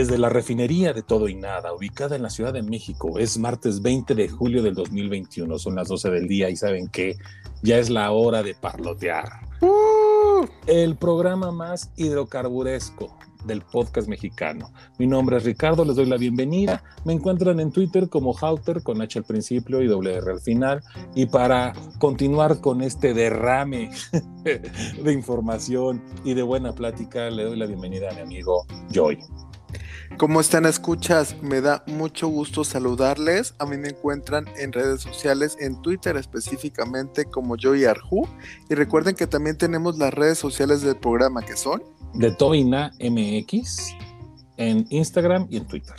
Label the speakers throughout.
Speaker 1: Desde la refinería de Todo y Nada, ubicada en la Ciudad de México, es martes 20 de julio del 2021, son las 12 del día y saben que ya es la hora de parlotear.
Speaker 2: ¡Uh!
Speaker 1: El programa más hidrocarburesco del podcast mexicano. Mi nombre es Ricardo, les doy la bienvenida. Me encuentran en Twitter como Hauter con H al principio y doble R al final. Y para continuar con este derrame de información y de buena plática, le doy la bienvenida a mi amigo Joy.
Speaker 2: ¿Cómo están escuchas? Me da mucho gusto saludarles. A mí me encuentran en redes sociales, en Twitter específicamente como Joy Arju. Y recuerden que también tenemos las redes sociales del programa que son
Speaker 1: de Toina MX en Instagram y en Twitter.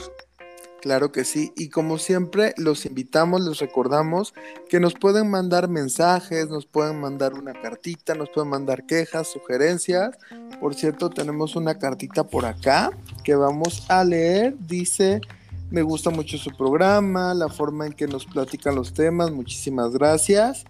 Speaker 2: Claro que sí, y como siempre los invitamos, les recordamos que nos pueden mandar mensajes, nos pueden mandar una cartita, nos pueden mandar quejas, sugerencias. Por cierto, tenemos una cartita por acá que vamos a leer. Dice, me gusta mucho su programa, la forma en que nos platican los temas, muchísimas gracias.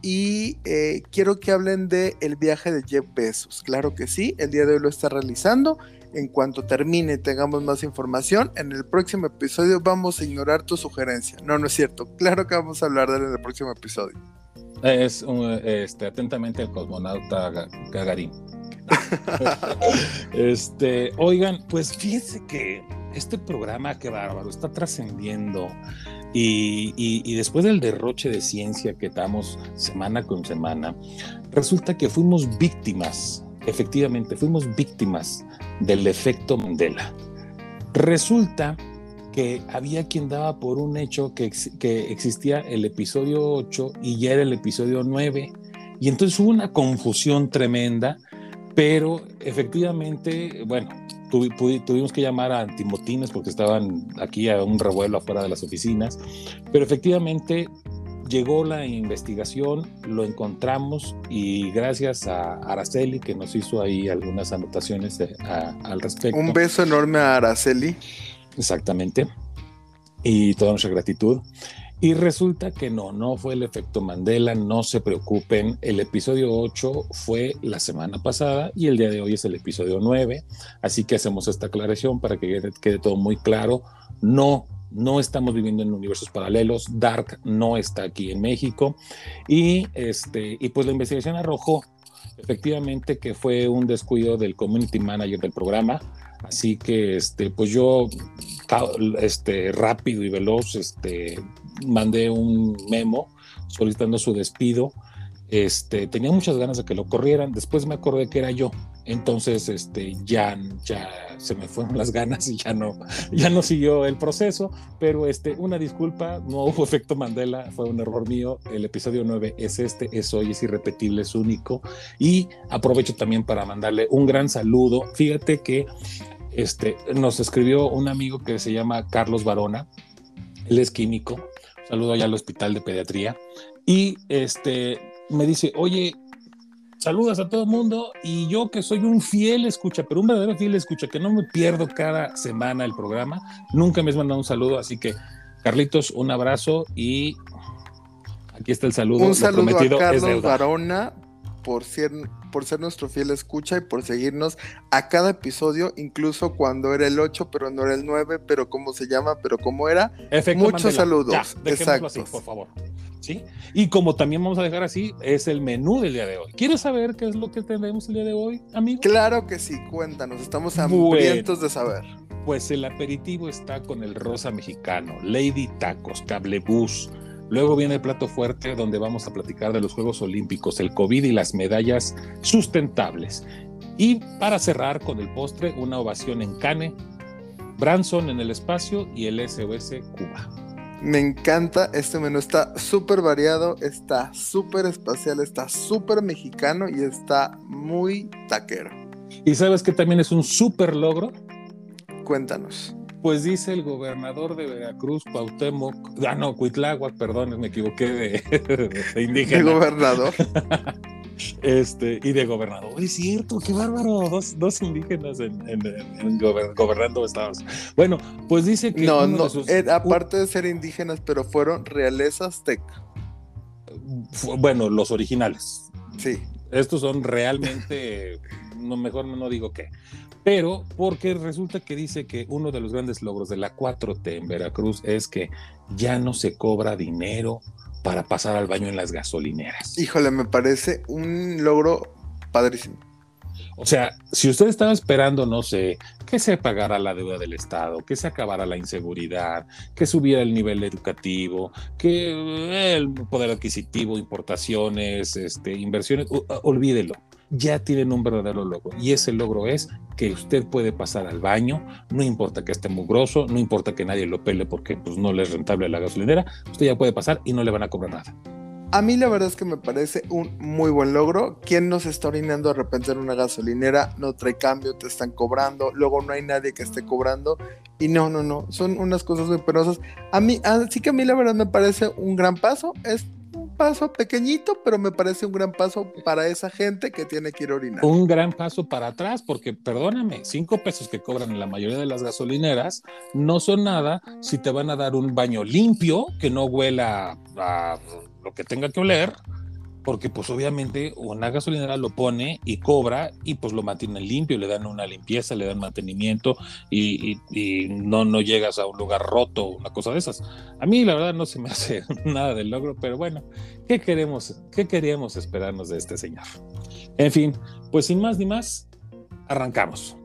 Speaker 2: Y eh, quiero que hablen de el viaje de Jeff Bezos. Claro que sí, el día de hoy lo está realizando en cuanto termine y tengamos más información, en el próximo episodio vamos a ignorar tu sugerencia. No, no es cierto. Claro que vamos a hablar de él en el próximo episodio.
Speaker 1: Es este, atentamente el cosmonauta Gagarin. este, oigan, pues fíjense que este programa, qué bárbaro, está trascendiendo. Y, y, después del derroche de ciencia que damos semana con semana, resulta que fuimos víctimas, efectivamente, fuimos víctimas del efecto Mandela. Resulta que había quien daba por un hecho que, que existía el episodio 8 y ya era el episodio 9. Y entonces hubo una confusión tremenda, pero efectivamente, bueno, tuvimos que llamar a antimotines porque estaban aquí a un revuelo afuera de las oficinas, pero efectivamente llegó la investigación, lo encontramos y gracias a Araceli que nos hizo ahí algunas anotaciones al respecto.
Speaker 2: Un beso enorme a Araceli.
Speaker 1: Exactamente. Y toda nuestra gratitud. Y resulta que no, no fue el efecto Mandela, no se preocupen. El episodio 8 fue la semana pasada y el día de hoy es el episodio 9. Así que hacemos esta aclaración para que quede, quede todo muy claro. No no estamos viviendo en universos paralelos, Dark no está aquí en México. Y, este, y pues la investigación arrojó efectivamente que fue un descuido del community manager del programa, así que este, pues yo este, rápido y veloz este, mandé un memo solicitando su despido. Este, tenía muchas ganas de que lo corrieran, después me acordé que era yo, entonces este, ya, ya se me fueron las ganas y ya no, ya no siguió el proceso, pero este, una disculpa, no hubo efecto Mandela, fue un error mío, el episodio 9 es este, es hoy, es irrepetible, es único, y aprovecho también para mandarle un gran saludo, fíjate que este, nos escribió un amigo que se llama Carlos Barona, él es químico, saludo allá al Hospital de Pediatría, y este, me dice, oye, saludas a todo el mundo y yo que soy un fiel escucha, pero un verdadero fiel escucha, que no me pierdo cada semana el programa, nunca me has mandado un saludo, así que Carlitos, un abrazo y aquí está el saludo.
Speaker 2: Un saludo a Carlos Barona por ser, por ser nuestro fiel escucha y por seguirnos a cada episodio, incluso cuando era el 8, pero no era el 9, pero cómo se llama, pero cómo era. Muchos saludos.
Speaker 1: Exacto. Así, por favor. ¿sí? Y como también vamos a dejar así, es el menú del día de hoy. ¿Quieres saber qué es lo que tenemos el día de hoy, amigo?
Speaker 2: Claro que sí, cuéntanos, estamos hambrientos de saber.
Speaker 1: Pues el aperitivo está con el rosa mexicano, Lady Tacos, Cable Bus. Luego viene el plato fuerte donde vamos a platicar de los Juegos Olímpicos, el COVID y las medallas sustentables. Y para cerrar con el postre, una ovación en Cane, Branson en el espacio y el SOS Cuba.
Speaker 2: Me encanta este menú, está súper variado, está súper espacial, está súper mexicano y está muy taquero.
Speaker 1: ¿Y sabes que también es un súper logro?
Speaker 2: Cuéntanos.
Speaker 1: Pues dice el gobernador de Veracruz, Cuauhtémoc, ah no, Cuitláhuac, perdón, me equivoqué de, de indígena.
Speaker 2: ¿De gobernador?
Speaker 1: Este, y de gobernador. Es cierto, qué bárbaro. Dos, dos indígenas en, gobernando estados. Bueno, pues dice que.
Speaker 2: No, no, eh, aparte de ser indígenas, pero fueron realeza azteca.
Speaker 1: Bueno, los originales.
Speaker 2: Sí.
Speaker 1: Estos son realmente. no, mejor no digo qué. Pero porque resulta que dice que uno de los grandes logros de la 4T en Veracruz es que ya no se cobra dinero para pasar al baño en las gasolineras.
Speaker 2: Híjole, me parece un logro padrísimo.
Speaker 1: O sea, si usted estaba esperando, no sé, que se pagara la deuda del Estado, que se acabara la inseguridad, que subiera el nivel educativo, que eh, el poder adquisitivo, importaciones, este, inversiones, olvídelo. Ya tienen un verdadero logro. Y ese logro es que usted puede pasar al baño, no importa que esté mugroso, no importa que nadie lo pele porque pues, no le es rentable la gasolinera, usted ya puede pasar y no le van a cobrar nada.
Speaker 2: A mí la verdad es que me parece un muy buen logro. ¿Quién nos está orinando de repente en una gasolinera? No trae cambio, te están cobrando, luego no hay nadie que esté cobrando. Y no, no, no, son unas cosas muy penosas. A mí, así que a mí la verdad me parece un gran paso. Es un paso pequeñito, pero me parece un gran paso para esa gente que tiene que ir a orinar.
Speaker 1: Un gran paso para atrás, porque perdóname, cinco pesos que cobran en la mayoría de las gasolineras no son nada si te van a dar un baño limpio que no huela a lo que tenga que oler, porque pues obviamente una gasolinera lo pone y cobra y pues lo mantiene limpio, le dan una limpieza, le dan mantenimiento y, no, no llegas a un lugar roto, una cosa de esas. A mí la verdad no se me hace nada del logro, pero bueno, ¿qué queremos, qué queríamos esperarnos de este señor? En fin, pues sin más ni más, arrancamos.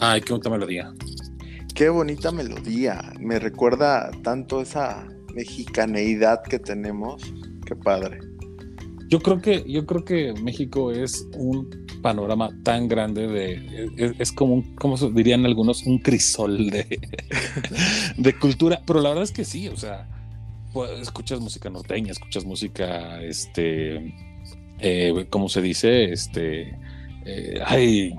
Speaker 1: Ay, qué bonita melodía.
Speaker 2: Qué bonita melodía. Me recuerda tanto esa mexicaneidad que tenemos. Qué padre.
Speaker 1: Yo creo que, yo creo que México es un panorama tan grande de es, como un, como dirían algunos, un crisol de, de cultura. Pero la verdad es que sí, o sea, pues, escuchas música norteña, escuchas música, este, eh, ¿cómo se dice? Este, eh, ay,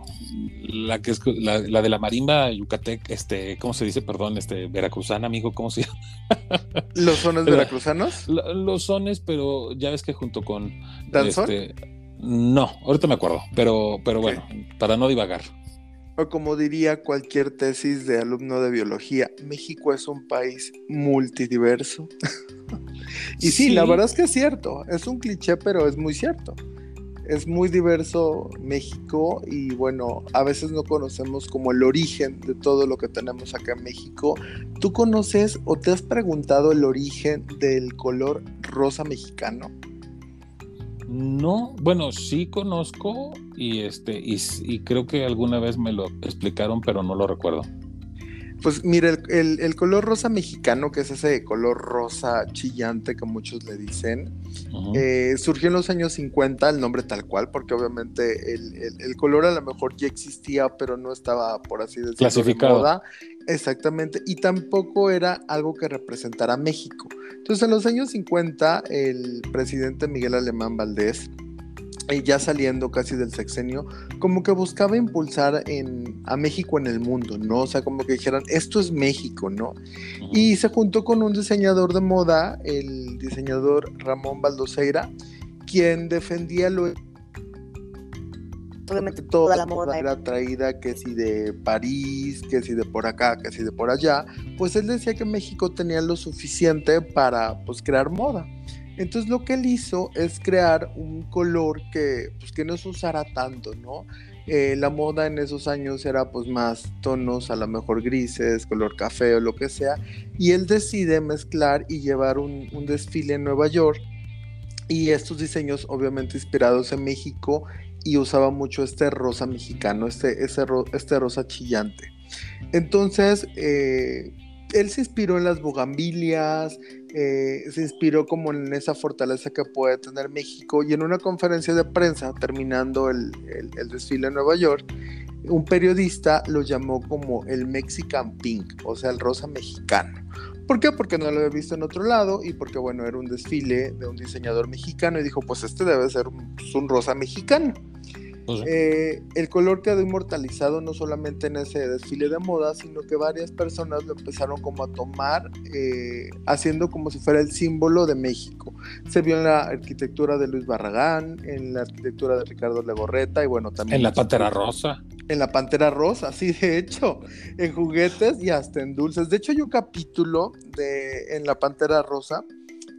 Speaker 1: la que es la, de la marimba yucatec, este, ¿cómo se dice? Perdón, este, veracruzana, amigo, ¿cómo se llama?
Speaker 2: ¿Los sones veracruzanos?
Speaker 1: los sones, pero ya ves que junto con.
Speaker 2: ¿Danzón?
Speaker 1: Este, no, ahorita me acuerdo, pero, pero bueno, para no divagar.
Speaker 2: O como diría cualquier tesis de alumno de biología, México es un país multidiverso. y sí, la verdad es que es cierto, es un cliché, pero es muy cierto es muy diverso México y bueno, a veces no conocemos como el origen de todo lo que tenemos acá en México. ¿Tú conoces o te has preguntado el origen del color rosa mexicano?
Speaker 1: No, bueno, sí conozco y este y creo que alguna vez me lo explicaron, pero no lo recuerdo.
Speaker 2: Pues mira, el, color rosa mexicano, que es ese color rosa chillante que muchos le dicen, eh, surgió en los años 50, el nombre tal cual, porque obviamente el, color a lo mejor ya existía, pero no estaba, por así decirlo,
Speaker 1: clasificado.
Speaker 2: Exactamente, y tampoco era algo que representara México. Entonces, en los años 50, el presidente Miguel Alemán Valdés y ya saliendo casi del sexenio, como que buscaba impulsar en, a México en el mundo, ¿no? O sea, como que dijeran, esto es México, ¿no? Y se juntó con un diseñador de moda, el diseñador Ramón Baldoseira, quien defendía lo... Obviamente toda la moda era traída que si de París, que si de por acá, que si de por allá, pues él decía que México tenía lo suficiente para pues crear moda. Entonces lo que él hizo es crear un color que, pues, que no se usara tanto, ¿no? Eh, la moda en esos años era pues más tonos, a lo mejor grises, color café o lo que sea, y él decide mezclar y llevar un, desfile en Nueva York, y estos diseños obviamente inspirados en México, y usaba mucho este rosa mexicano, este, este rosa chillante. Entonces, eh, él se inspiró en las bugambilias, eh, se inspiró como en esa fortaleza que puede tener México y en una conferencia de prensa terminando el, desfile en Nueva York, un periodista lo llamó como el Mexican Pink, o sea, el rosa mexicano. ¿Por qué? Porque no lo había visto en otro lado y porque, bueno, era un desfile de un diseñador mexicano y dijo, pues este debe ser un, pues, un rosa mexicano. Pues eh, el color quedó inmortalizado no solamente en ese desfile de moda, sino que varias personas lo empezaron como a tomar, eh, haciendo como si fuera el símbolo de México. Se vio en la arquitectura de Luis Barragán, en la arquitectura de Ricardo Legorreta y bueno, también...
Speaker 1: En la Pantera Rosa.
Speaker 2: En la Pantera Rosa, sí, de hecho, en juguetes y hasta en dulces. De hecho, hay un capítulo de, en la Pantera Rosa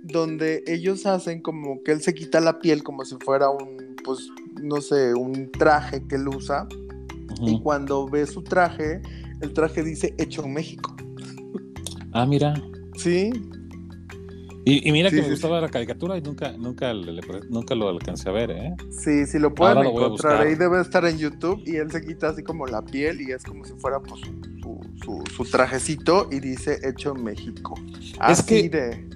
Speaker 2: donde ellos hacen como que él se quita la piel como si fuera un, pues, no sé, un traje que él usa. Y cuando ve su traje, el traje dice hecho en México.
Speaker 1: Ah, mira.
Speaker 2: Sí.
Speaker 1: Y, mira que me gustaba la caricatura y nunca, nunca, nunca lo alcancé a ver, ¿eh?
Speaker 2: Sí, sí lo pueden encontrar. Ahí debe estar en YouTube y él se quita así como la piel y es como si fuera pues, su, trajecito y dice hecho en México. Así de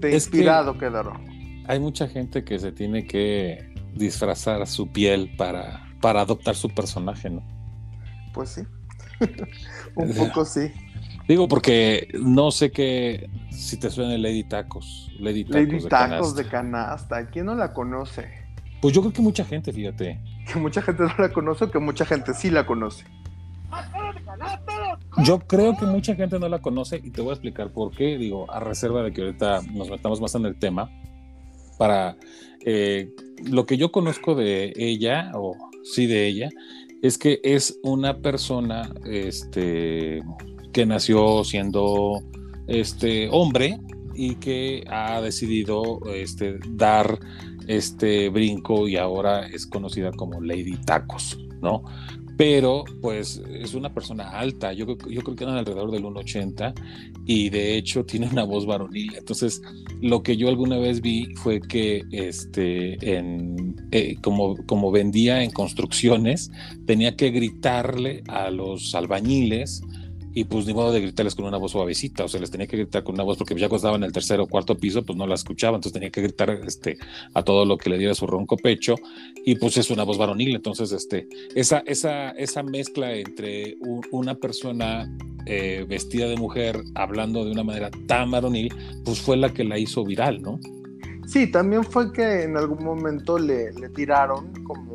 Speaker 2: de inspirado que, quedaron.
Speaker 1: Hay mucha gente que se tiene que disfrazar su piel para, para adoptar su personaje, ¿no?
Speaker 2: Pues sí. Un poco sí.
Speaker 1: Digo, porque no sé qué si te suena Lady Tacos.
Speaker 2: Lady Tacos, Lady de, Tacos canasta. de canasta. ¿Quién no la conoce?
Speaker 1: Pues yo creo que mucha gente, fíjate.
Speaker 2: Que mucha gente no la conoce o que mucha gente sí la conoce.
Speaker 1: Yo creo que mucha gente no la conoce y te voy a explicar por qué. Digo, a reserva de que ahorita nos metamos más en el tema, para eh, lo que yo conozco de ella, o sí de ella, es que es una persona este, que nació siendo este, hombre y que ha decidido este, dar este brinco y ahora es conocida como Lady Tacos, ¿no? Pero pues es una persona alta, yo, creo que eran alrededor del 1,80 y de hecho tiene una voz varonil. Entonces, lo que yo alguna vez vi fue que este, en, eh, como, como vendía en construcciones, tenía que gritarle a los albañiles y pues ni modo de gritarles con una voz suavecita, o sea, les tenía que gritar con una voz porque ya cuando estaba en el tercer o cuarto piso, pues no la escuchaba, entonces tenía que gritar este, a todo lo que le diera su ronco pecho y pues es una voz varonil, entonces este, esa, esa, esa mezcla entre una persona eh, vestida de mujer hablando de una manera tan varonil, pues fue la que la hizo viral, ¿no?
Speaker 2: Sí, también fue que en algún momento le, tiraron como...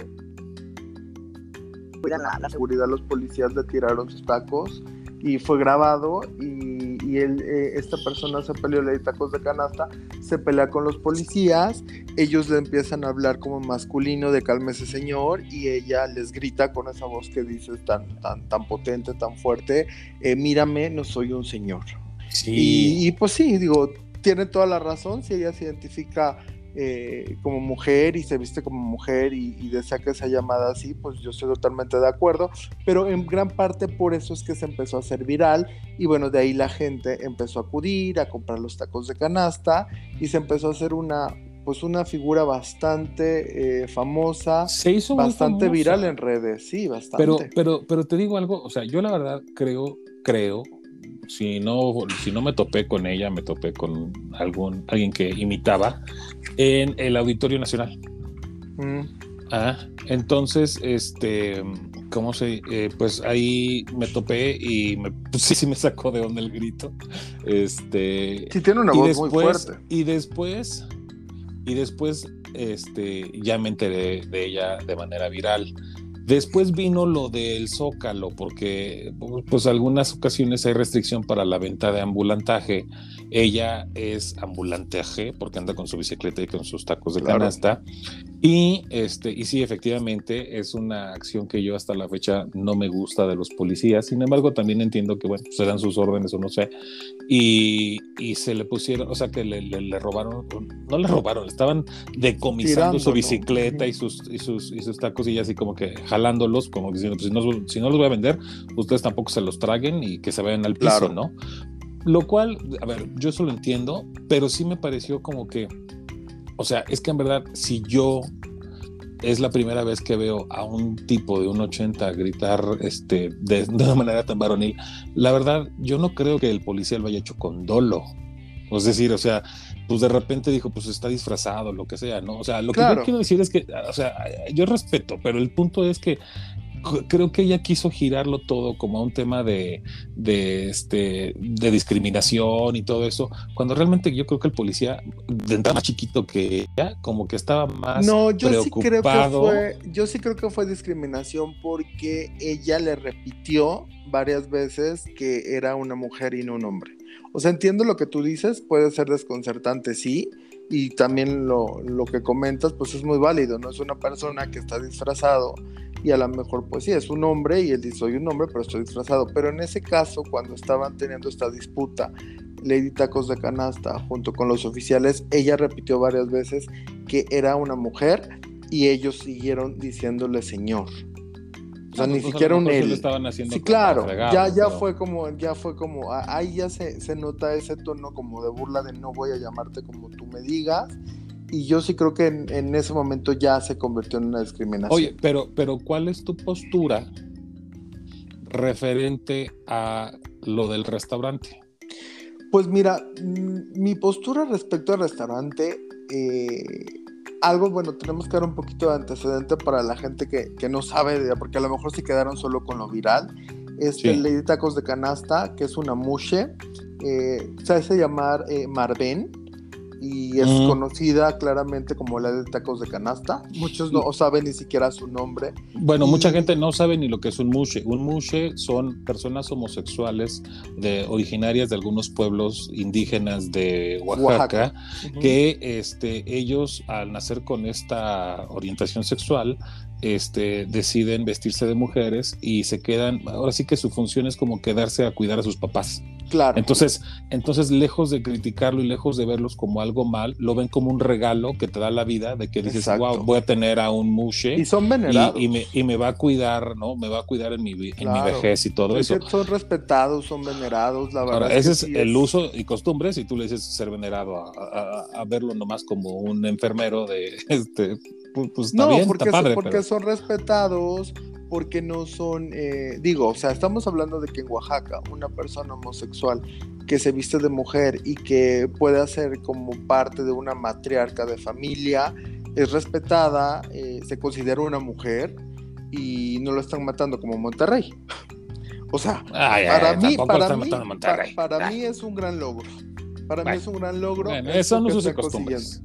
Speaker 2: La, la seguridad, los policías le tiraron sus tacos y fue grabado y, y él, eh, esta persona se peleó, le tacos de canasta, se pelea con los policías, ellos le empiezan a hablar como masculino de cálmese señor y ella les grita con esa voz que dices tan, tan, tan potente, tan fuerte, eh, mírame, no soy un señor. Y, y, pues sí, digo, tiene toda la razón, si ella se identifica eh, como mujer y se viste como mujer y, desea que sea llamada así, pues yo estoy totalmente de acuerdo, pero en gran parte por eso es que se empezó a hacer viral y bueno, de ahí la gente empezó a acudir a comprar los tacos de canasta y se empezó a hacer una pues una figura bastante eh, famosa,
Speaker 1: se hizo
Speaker 2: bastante viral en redes, sí, bastante.
Speaker 1: Pero, pero, pero te digo algo, o sea, yo la verdad creo, creo, si no, si no me topé con ella, me topé con algún, alguien que imitaba en el Auditorio Nacional. Mm. Ah, entonces, este, ¿cómo se? Eh, pues ahí me topé y me, pues sí, sí me sacó de onda el grito. Este.
Speaker 2: Sí, tiene una voz muy fuerte.
Speaker 1: Y después, y después, este, ya me enteré de ella de manera viral. Después vino lo del zócalo, porque pues algunas ocasiones hay restricción para la venta de ambulantaje. Ella es ambulantaje porque anda con su bicicleta y con sus tacos de canasta. Y, este, y sí, efectivamente, es una acción que yo hasta la fecha no me gusta de los policías. Sin embargo, también entiendo que, bueno, se dan sus órdenes o no sé. Y, y se le pusieron, o sea, que le, le, robaron, no le robaron, estaban decomisando su bicicleta y, sus, y, sus, y sus tacos y así como que jalándolos, como diciendo, pues si no, si no los voy a vender, ustedes tampoco se los traguen y que se vayan al piso, ¿no? Lo cual, a ver, yo eso lo entiendo, pero sí me pareció como que o sea, es que en verdad, si yo es la primera vez que veo a un tipo de un 80 gritar este, de, una manera tan varonil, la verdad, yo no creo que el policía lo haya hecho con dolo. Es decir, o sea, pues de repente dijo, pues está disfrazado, lo que sea, ¿no? O sea, lo que yo quiero decir es que, o sea, yo respeto, pero el punto es que creo que ella quiso girarlo todo como a un tema de, de, este, de discriminación y todo eso, cuando realmente yo creo que el policía, de entrada más chiquito que ella, como que estaba más
Speaker 2: no, yo
Speaker 1: preocupado.
Speaker 2: Sí creo que fue, yo sí creo que fue discriminación porque ella le repitió varias veces que era una mujer y no un hombre. O sea, entiendo lo que tú dices, puede ser desconcertante, sí, y también lo, lo, que comentas, pues es muy válido, ¿no? Es una persona que está disfrazado y a lo mejor, pues sí, es un hombre y él dice, soy un hombre, pero estoy disfrazado. Pero en ese caso, cuando estaban teniendo esta disputa, Lady Tacos de Canasta, junto con los oficiales, ella repitió varias veces que era una mujer y ellos siguieron diciéndole señor. O sea, ni
Speaker 1: pues,
Speaker 2: siquiera un él.
Speaker 1: estaban haciendo
Speaker 2: sí, claro, ya, ya fue como, ya fue como, ahí ya se, se nota ese tono como de burla de no voy a llamarte como tú me digas. Y yo sí creo que en, en ese momento ya se convirtió en una discriminación.
Speaker 1: Oye, pero, pero ¿cuál es tu postura referente a lo del restaurante?
Speaker 2: Pues mira, mi postura respecto al restaurante, eh, algo, bueno, tenemos que dar un poquito de antecedente para la gente que, que no sabe, porque a lo mejor se quedaron solo con lo viral. Es sí. el Lady Tacos de Canasta, que es una mushe, eh, se hace llamar eh, Marben y es mm. conocida claramente como la de tacos de canasta. Muchos no saben ni siquiera su nombre.
Speaker 1: Bueno,
Speaker 2: y...
Speaker 1: mucha gente no sabe ni lo que es un mushe. Un mushe son personas homosexuales de, originarias de algunos pueblos indígenas de Oaxaca, Oaxaca. Uh -huh. que este, ellos al nacer con esta orientación sexual este, deciden vestirse de mujeres y se quedan, ahora sí que su función es como quedarse a cuidar a sus papás.
Speaker 2: Claro.
Speaker 1: Entonces, entonces, lejos de criticarlo y lejos de verlos como algo mal, lo ven como un regalo que te da la vida, de que dices, Exacto. wow, voy a tener a un mushe.
Speaker 2: Y son venerados.
Speaker 1: Y, y, me, y, me, va a cuidar, ¿no? Me va a cuidar en mi, en claro. mi vejez y todo
Speaker 2: es
Speaker 1: eso.
Speaker 2: Son respetados, son venerados, la verdad.
Speaker 1: Ahora, ese es, sí es el uso y costumbre, si tú le dices ser venerado a, a, a, verlo nomás como un enfermero de, este, pues, pues está
Speaker 2: no,
Speaker 1: bien,
Speaker 2: porque,
Speaker 1: está padre,
Speaker 2: porque
Speaker 1: pero...
Speaker 2: son respetados, porque no son, eh, digo, o sea, estamos hablando de que en Oaxaca una persona homosexual que se viste de mujer y que puede hacer como parte de una matriarca de familia es respetada, eh, se considera una mujer y no lo están matando como Monterrey. O sea,
Speaker 1: ay,
Speaker 2: para
Speaker 1: ay,
Speaker 2: mí, para mí,
Speaker 1: para,
Speaker 2: para mí es un gran logro. Para bueno, mí es un gran logro.
Speaker 1: Bueno, son usos y costumbres.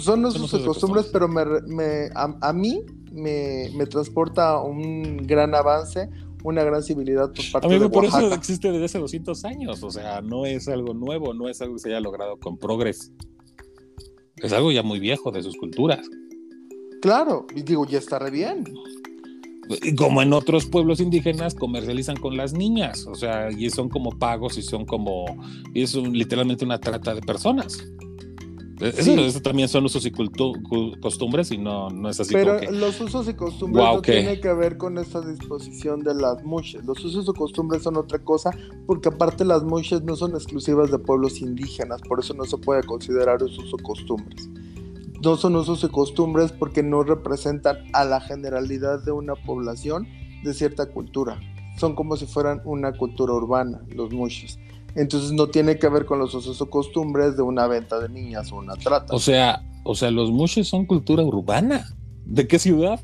Speaker 2: Pues son usos y costumbres, pero me, me, a, a mí me, me, transporta un gran avance, una gran civilidad por parte
Speaker 1: Amigo,
Speaker 2: de
Speaker 1: por
Speaker 2: Oaxaca.
Speaker 1: eso existe desde hace 200 años, o sea, no es algo nuevo, no es algo que se haya logrado con progres. Es algo ya muy viejo de sus culturas.
Speaker 2: Claro, y digo, ya está re bien.
Speaker 1: Como en otros pueblos indígenas comercializan con las niñas, o sea, y son como pagos y son como, y es un, literalmente una trata de personas. Eso, sí. eso, también son usos y costumbres y no, no es así.
Speaker 2: Pero
Speaker 1: que...
Speaker 2: los usos y costumbres wow, no ¿qué? tiene que ver con esta disposición de las mushes. Los usos y costumbres son otra cosa, porque aparte las mushes no son exclusivas de pueblos indígenas, por eso no se puede considerar usos o costumbres. No son usos y costumbres porque no representan a la generalidad de una población de cierta cultura. Son como si fueran una cultura urbana, los mushes. Entonces no tiene que ver con los usos o costumbres de una venta de niñas o una trata.
Speaker 1: O sea, o sea, los mushes son cultura urbana. ¿De qué ciudad?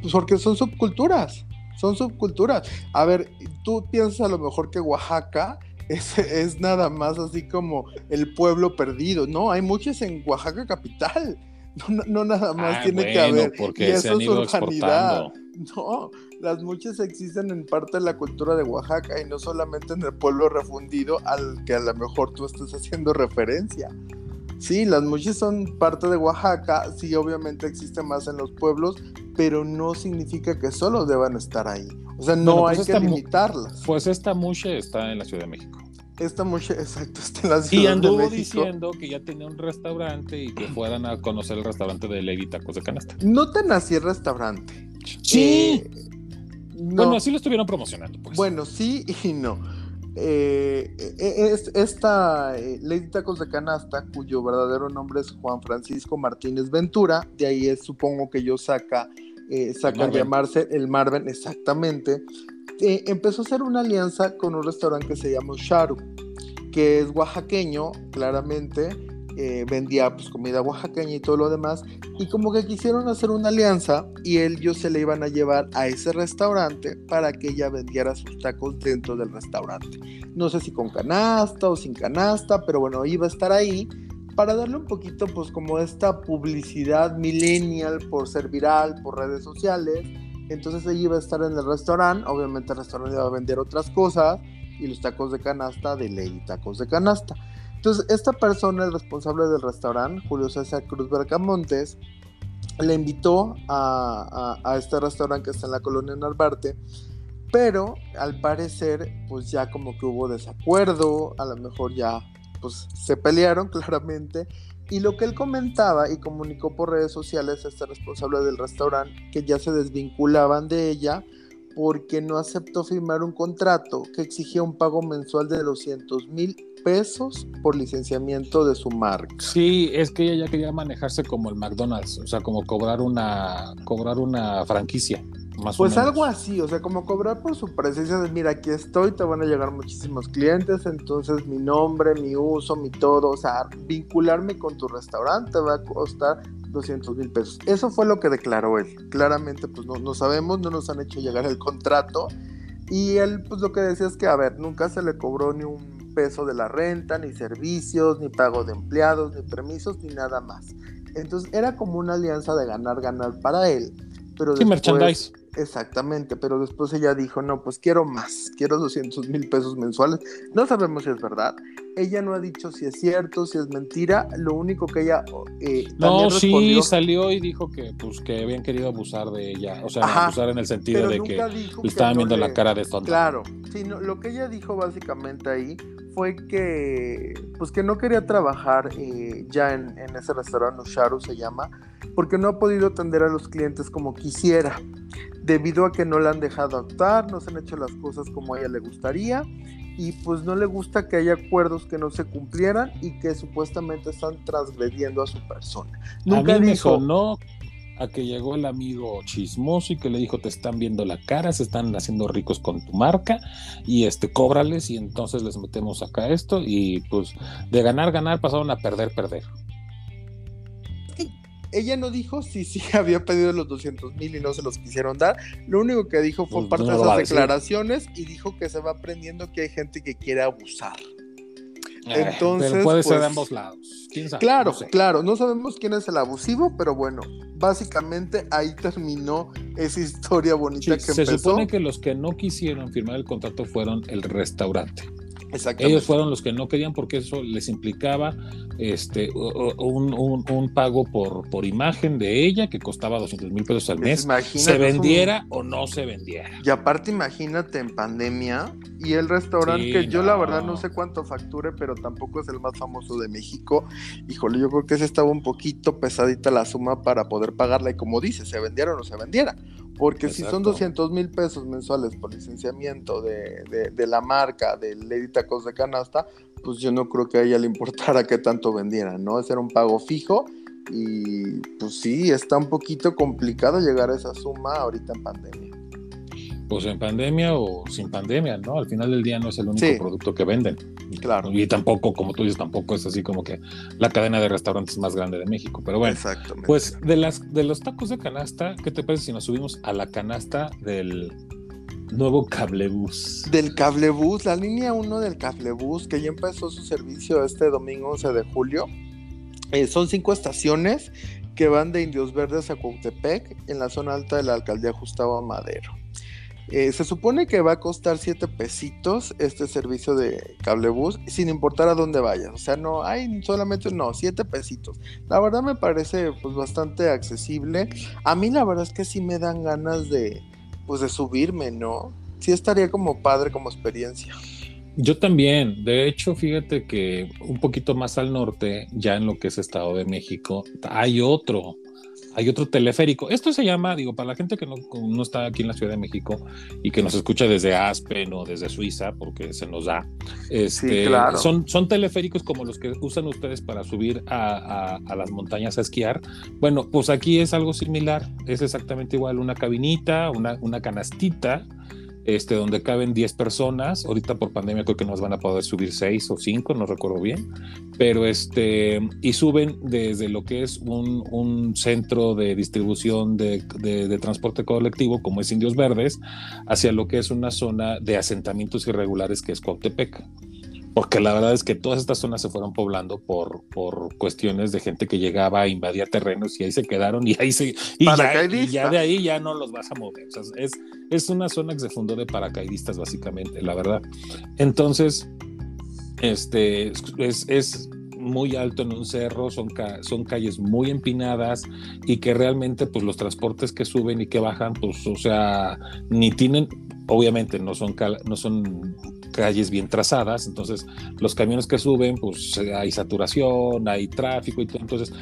Speaker 2: Pues porque son subculturas. Son subculturas. A ver, tú piensas a lo mejor que Oaxaca es, es nada más así como el pueblo perdido. No, hay muchos en Oaxaca capital. No, no, nada más
Speaker 1: ah,
Speaker 2: tiene
Speaker 1: bueno,
Speaker 2: que haber.
Speaker 1: Porque
Speaker 2: y eso
Speaker 1: se han ido
Speaker 2: es urbanidad.
Speaker 1: exportando.
Speaker 2: No, las muchas existen en parte de la cultura de Oaxaca y no solamente en el pueblo refundido al que a lo mejor tú estás haciendo referencia. Sí, las muchas son parte de Oaxaca, sí, obviamente existe más en los pueblos, pero no significa que solo deban estar ahí. O sea, no
Speaker 1: bueno, pues
Speaker 2: hay que limitarlas.
Speaker 1: Pues esta muche está en la Ciudad de México.
Speaker 2: Esta mucha, exacto, está en la Ciudad
Speaker 1: y anduvo
Speaker 2: de México.
Speaker 1: diciendo que ya tenía un restaurante y que fueran a conocer el restaurante de Lady Tacos de Canasta.
Speaker 2: No tan así el restaurante.
Speaker 1: Sí.
Speaker 2: Eh,
Speaker 1: no. Bueno, así lo estuvieron promocionando. Pues.
Speaker 2: Bueno, sí y no. Eh, es, esta eh, Lady Tacos de Canasta, cuyo verdadero nombre es Juan Francisco Martínez Ventura, de ahí es, supongo que yo saca, eh, saca el llamarse el Marven, exactamente. Eh, empezó a hacer una alianza con un restaurante que se llama Sharu, que es oaxaqueño, claramente, eh, vendía pues comida oaxaqueña y todo lo demás, y como que quisieron hacer una alianza y ellos se le iban a llevar a ese restaurante para que ella vendiera sus tacos dentro del restaurante. No sé si con canasta o sin canasta, pero bueno, iba a estar ahí para darle un poquito pues como esta publicidad millennial por ser viral, por redes sociales. Entonces ella iba a estar en el restaurante, obviamente el restaurante iba a vender otras cosas y los tacos de canasta de ley tacos de canasta. Entonces, esta persona, el responsable del restaurante, Julio César Cruz Bercamontes, le invitó a, este restaurante que está en la colonia Narvarte, pero al parecer, pues ya como que hubo desacuerdo, a lo mejor ya pues se pelearon claramente. Y lo que él comentaba y comunicó por redes sociales a este responsable del restaurante, que ya se desvinculaban de ella, porque no aceptó firmar un contrato que exigía un pago mensual de 200 mil pesos por licenciamiento de su marca.
Speaker 1: Sí, es que ella ya quería manejarse como el McDonald's, o sea, como cobrar una, cobrar una franquicia. Más
Speaker 2: pues algo así, o sea, como cobrar por su presencia de, mira, aquí estoy, te van a llegar muchísimos clientes, entonces mi nombre, mi uso, mi todo, o sea, vincularme con tu restaurante va a costar 200 mil pesos. Eso fue lo que declaró él. Claramente, pues no, no sabemos, no nos han hecho llegar el contrato. Y él, pues lo que decía es que, a ver, nunca se le cobró ni un peso de la renta, ni servicios, ni pago de empleados, ni permisos, ni nada más. Entonces era como una alianza de ganar, ganar para él. Pero
Speaker 1: sí, merchandise.
Speaker 2: Exactamente, pero después ella dijo, no, pues quiero más, quiero 200 mil pesos mensuales. No sabemos si es verdad. Ella no ha dicho si es cierto, si es mentira. Lo único que ella...
Speaker 1: Eh, no, sí, salió y dijo que, pues, que habían querido abusar de ella. O sea, abusar en el sentido de que le estaban viendo la cara de tonto.
Speaker 2: Claro, sí, lo que ella dijo básicamente ahí fue que, pues que no quería trabajar eh, ya en, en ese restaurante, Usharu se llama, porque no ha podido atender a los clientes como quisiera debido a que no la han dejado actuar, no se han hecho las cosas como a ella le gustaría y pues no le gusta que haya acuerdos que no se cumplieran y que supuestamente están transgrediendo a su persona.
Speaker 1: Nunca a mí dijo, no a que llegó el amigo chismoso y que le dijo te están viendo la cara, se están haciendo ricos con tu marca y este cóbrales y entonces les metemos acá esto y pues de ganar ganar pasaron a perder perder
Speaker 2: ella no dijo si sí había pedido los 200 mil y no se los quisieron dar. Lo único que dijo fue pues parte de esas declaraciones y dijo que se va aprendiendo que hay gente que quiere abusar.
Speaker 1: Eh, Entonces, puede ser de pues, ambos lados.
Speaker 2: Claro, claro. No sabemos quién es el abusivo, pero bueno, básicamente ahí terminó esa historia bonita que
Speaker 1: se
Speaker 2: empezó.
Speaker 1: Se supone que los que no quisieron firmar el contrato fueron el restaurante. Ellos fueron los que no querían porque eso les implicaba este, un, pago por, por imagen de ella que costaba 200 mil pesos al mes. se vendiera o no se vendiera.
Speaker 2: Y aparte imagínate en pandemia y el restaurante que yo la verdad no sé cuánto facture, pero tampoco es el más famoso de México. Híjole, yo creo que ese estaba un poquito pesadita la suma para poder pagarla y como dice, se vendiera o no se vendiera. Porque si son 200 mil pesos mensuales por licenciamiento de, de, la marca de Lady Tacos de Canasta, pues yo no creo que a ella le importara que tanto vendieran, ¿no? Ese era un pago fijo y pues sí, está un poquito complicado llegar a esa suma ahorita en pandemia
Speaker 1: pues en pandemia o sin pandemia, ¿no? Al final del día no es el único producto que venden. Claro. Y tampoco, como tú dices, tampoco es así como que la cadena de restaurantes más grande de México. Pero bueno, pues de, las, de los tacos de canasta, ¿qué te parece si nos subimos a la canasta del nuevo cablebús?
Speaker 2: Del cablebús, la línea 1 del cablebús, que ya empezó su servicio este domingo 11 de julio. Eh, son cinco estaciones que van de Indios Verdes a Cuautepec, en la zona alta de la alcaldía Gustavo Madero. Eh, se supone que va a costar 7 pesitos este servicio de cablebús, sin importar a dónde vayas. O sea, no hay solamente, no, 7 pesitos. La verdad me parece pues bastante accesible. A mí la verdad es que sí me dan ganas de, pues de subirme, ¿no? Sí estaría como padre como experiencia.
Speaker 1: Yo también, de hecho, fíjate que un poquito más al norte, ya en lo que es Estado de México, hay otro, hay otro teleférico. Esto se llama, digo, para la gente que no, no, está aquí en la Ciudad de México y que nos escucha desde Aspen o desde Suiza, porque se nos da, este, son, son teleféricos como los que usan ustedes para subir a, a, las montañas a esquiar. Bueno, pues aquí es algo similar, es exactamente igual, una cabinita, una, una canastita este, donde caben 10 personas. Ahorita por pandemia creo que nos van a poder subir 6 o 5, no recuerdo bien. Pero este, y suben desde lo que es un, centro de distribución de, transporte colectivo, como es Indios Verdes, hacia lo que es una zona de asentamientos irregulares que es Cuautepec porque la verdad es que todas estas zonas se fueron poblando por, por cuestiones de gente que llegaba, invadía terrenos y ahí se quedaron y ahí se y ya, y ya, de ahí ya no los vas a mover. O sea, es, es una zona que se fundó de paracaidistas básicamente, la verdad. Entonces, este es, es muy alto en un cerro, son, ca son calles muy empinadas y que realmente pues los transportes que suben y que bajan, pues o sea, ni tienen, obviamente no son, no son calles bien trazadas, entonces los camiones que suben, pues hay saturación, hay tráfico y todo, entonces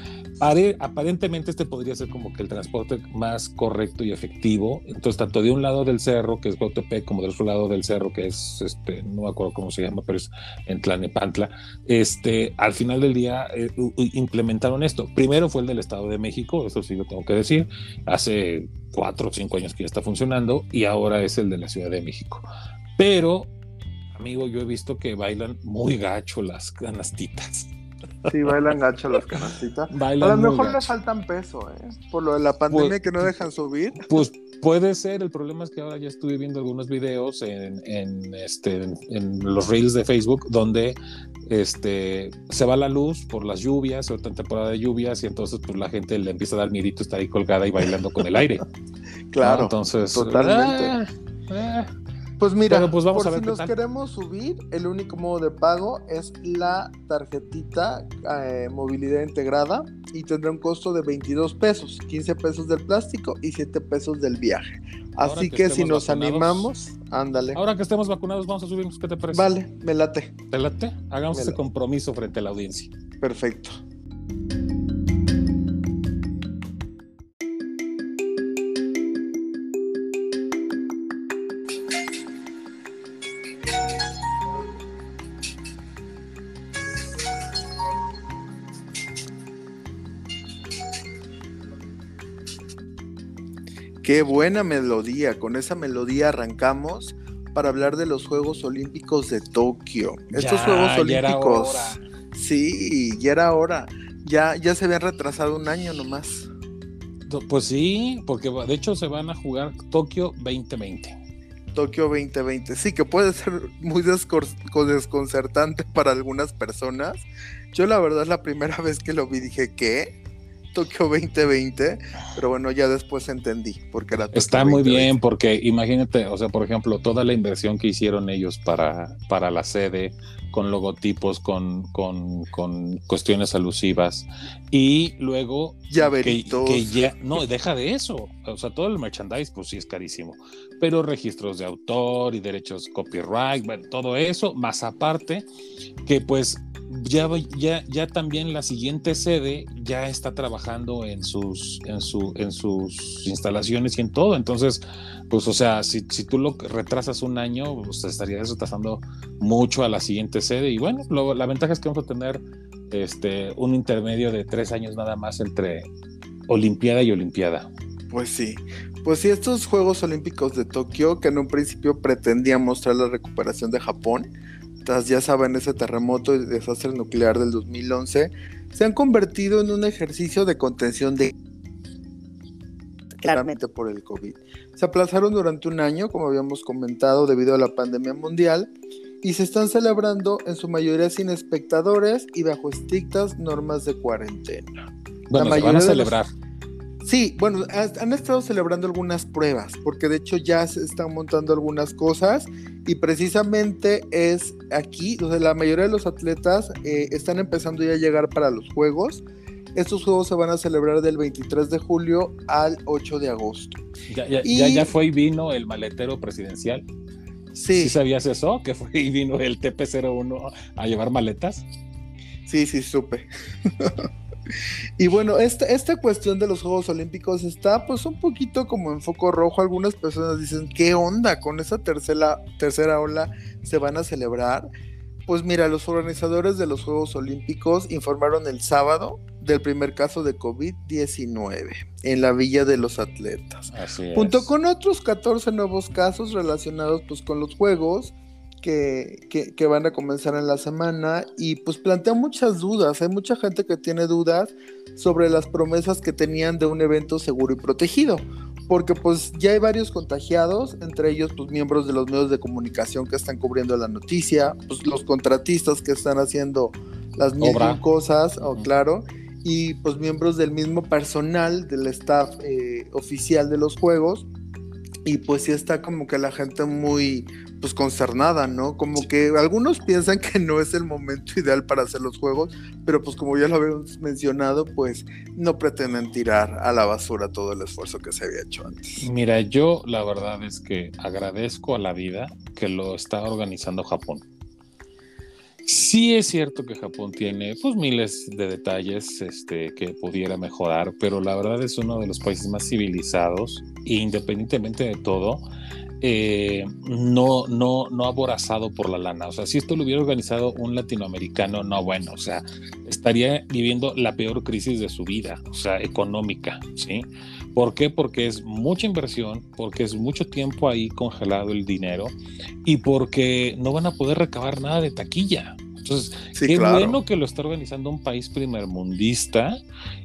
Speaker 1: aparentemente este podría ser como que el transporte más correcto y efectivo, entonces tanto de un lado del cerro, que es Guatepec, como del otro lado del cerro, que es, este, no me acuerdo cómo se llama, pero es en Tlanepantla, este, al final del día eh, implementaron esto. Primero fue el del Estado de México, eso sí lo tengo que decir, hace cuatro o cinco años que ya está funcionando, y ahora es el de la Ciudad de México. Pero amigo, yo he visto que bailan muy gacho las canastitas.
Speaker 2: Sí, bailan gacho las canastitas. a lo mejor le faltan peso, ¿eh? Por lo de la pandemia pues, que no dejan subir.
Speaker 1: Pues puede ser. El problema es que ahora ya estuve viendo algunos videos en, este, en, los reels de Facebook donde este, se va la luz por las lluvias, ahorita en temporada de lluvias, y entonces pues la gente le empieza a dar miedito estar ahí colgada y bailando con el aire.
Speaker 2: Claro,
Speaker 1: entonces,
Speaker 2: totalmente. Ah, ah, pues mira, pues vamos por a ver si nos queremos subir, el único modo de pago es la tarjetita eh, movilidad integrada y tendrá un costo de 22 pesos, 15 pesos del plástico y 7 pesos del viaje. Así que, si nos animamos, ándale.
Speaker 1: Ahora que estemos vacunados, vamos a subirnos, ¿qué te parece?
Speaker 2: Vale, me late.
Speaker 1: ¿Te late? Hagamos ese compromiso frente a la audiencia.
Speaker 2: Perfecto. Qué buena melodía. Con esa melodía arrancamos para hablar de los Juegos Olímpicos de Tokio. Estos Juegos Olímpicos. sí, ya era hora. Ya, ya se habían retrasado un año nomás.
Speaker 1: Pues sí, porque de hecho se van a jugar Tokio 2020.
Speaker 2: Tokio 2020. Sí, que puede ser muy desconcertante para algunas personas. Yo la verdad la primera vez que lo vi dije, ¿qué? Tokio 2020, pero bueno, ya después entendí porque era
Speaker 1: Está muy bien porque imagínate, o sea, por ejemplo, toda la inversión que hicieron ellos para, para la sede, con logotipos, con, con, con cuestiones alusivas y luego
Speaker 2: ya
Speaker 1: que, que, ya no deja de eso, o sea, todo el merchandise pues sí es carísimo, pero registros de autor y derechos copyright, bueno, todo eso, más aparte que pues ya, ya, ya también la siguiente sede ya está trabajando en sus, en, su, en sus instalaciones y en todo. Entonces, pues, o sea, si, si tú lo retrasas un año, pues estarías retrasando mucho a la siguiente sede. Y bueno, la ventaja es que vamos a tener este, un intermedio de tres años nada más entre Olimpiada y Olimpiada.
Speaker 2: Pues sí, pues sí, estos Juegos Olímpicos de Tokio, que en un principio pretendían mostrar la recuperación de Japón, ya saben, ese terremoto y desastre nuclear del 2011, se han convertido en un ejercicio de contención de claramente por el COVID. Se aplazaron durante un año, como habíamos comentado, debido a la pandemia mundial, y se están celebrando en su mayoría sin espectadores y bajo estrictas normas de cuarentena.
Speaker 1: Bueno, se van a celebrar.
Speaker 2: Sí, bueno, han estado celebrando algunas pruebas, porque de hecho ya se están montando algunas cosas y precisamente es aquí, donde la mayoría de los atletas eh, están empezando ya a llegar para los Juegos. Estos Juegos se van a celebrar del 23 de julio al 8 de agosto.
Speaker 1: Ya, ya, ya, fue y vino el maletero presidencial. Sí. ¿Sí sabías eso? Que fue y vino el TP-01 a llevar maletas.
Speaker 2: Sí, sí, supe. Y bueno, esta, esta cuestión de los Juegos Olímpicos está pues un poquito como en foco rojo. Algunas personas dicen, ¿qué onda con esa tercera, tercera ola? ¿Se van a celebrar? Pues mira, los organizadores de los Juegos Olímpicos informaron el sábado del primer caso de COVID-19 en la Villa de los Atletas.
Speaker 1: Así
Speaker 2: Junto
Speaker 1: es.
Speaker 2: con otros 14 nuevos casos relacionados pues con los juegos que, que- que van a comenzar en la semana y pues plantea muchas dudas. Hay mucha gente que tiene dudas sobre las promesas que tenían de un evento seguro y protegido. Porque pues ya hay varios contagiados, entre ellos pues miembros de los medios de comunicación que están cubriendo la noticia, pues los contratistas que están haciendo las un cosas, oh,
Speaker 1: Ujú.
Speaker 2: claro, y pues miembros del mismo personal del staff eh, oficial de los juegos y pues sí está como que la gente muy pues concernada, ¿no? Como que algunos piensan que no es el momento ideal para hacer los juegos, pero pues como ya lo habíamos mencionado, pues no pretenden tirar a la basura todo el esfuerzo que se había hecho antes.
Speaker 1: Mira, yo la verdad es que agradezco a la vida que lo está organizando Japón. Sí es cierto que Japón tiene pues miles de detalles este, que pudiera mejorar, pero la verdad es uno de los países más civilizados e independientemente de todo, eh, no, no, no aborazado por la lana. O sea, si esto lo hubiera organizado un latinoamericano, no bueno, o sea, estaría viviendo la peor crisis de su vida, o sea, económica, ¿sí? ¿Por qué? Porque es mucha inversión, porque es mucho tiempo ahí congelado el dinero y porque no van a poder recabar nada de taquilla. Entonces,
Speaker 2: Sí,
Speaker 1: qué
Speaker 2: claro.
Speaker 1: bueno que lo está organizando un país primermundista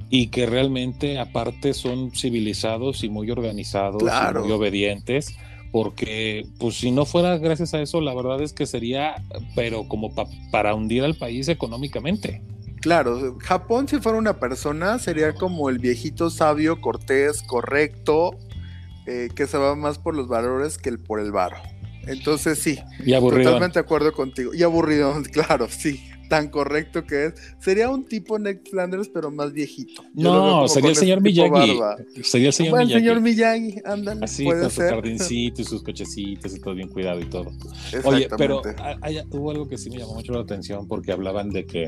Speaker 1: y que realmente aparte son civilizados y muy organizados
Speaker 2: Claro.
Speaker 1: y muy obedientes. Porque, pues, si no fuera gracias a eso, la verdad es que sería, pero como pa- para hundir al país económicamente.
Speaker 2: Claro, Japón si fuera una persona sería como el viejito sabio, cortés, correcto, eh, que se va más por los valores que el por el varo. Entonces sí,
Speaker 1: Y aburrido.
Speaker 2: Totalmente de acuerdo contigo. Y aburrido, claro, sí. Tan correcto que es. Sería un tipo Ned Flanders, pero más viejito. Yo
Speaker 1: No, sería el señor Miyagi. Sería el señor
Speaker 2: Bueno, el
Speaker 1: Miyagi.
Speaker 2: señor Miyagi, ándale,
Speaker 1: Así,
Speaker 2: puede
Speaker 1: con su jardincito y sus cochecitos y todo bien cuidado y todo. Oye, pero hay- hubo algo que sí me llamó mucho la atención porque hablaban de que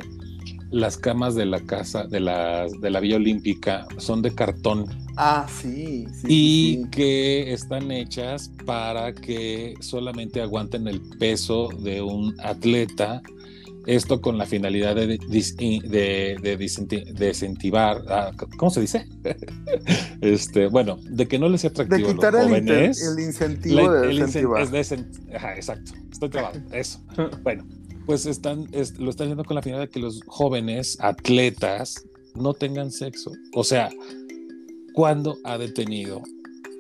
Speaker 1: las camas de la casa, de la, de la Villa Olímpica, son de cartón
Speaker 2: Ah, sí, sí.
Speaker 1: y
Speaker 2: sí.
Speaker 1: que están hechas para que solamente aguanten el peso de un atleta. Esto con la finalidad de, de, de de incentivar, ah, ¿cómo se dice? este, bueno, de que no les sea
Speaker 2: De
Speaker 1: atractivo a los
Speaker 2: quitar el, inter-
Speaker 1: jóvenes.
Speaker 2: el incentivo
Speaker 1: La-
Speaker 2: de
Speaker 1: el incen-
Speaker 2: incentivar.
Speaker 1: es de incen- Ajá, exacto. Estoy trabado. Eso. Bueno, pues están, es- lo están haciendo con la finalidad de que los jóvenes atletas no tengan sexo. O sea, ¿cuándo ha detenido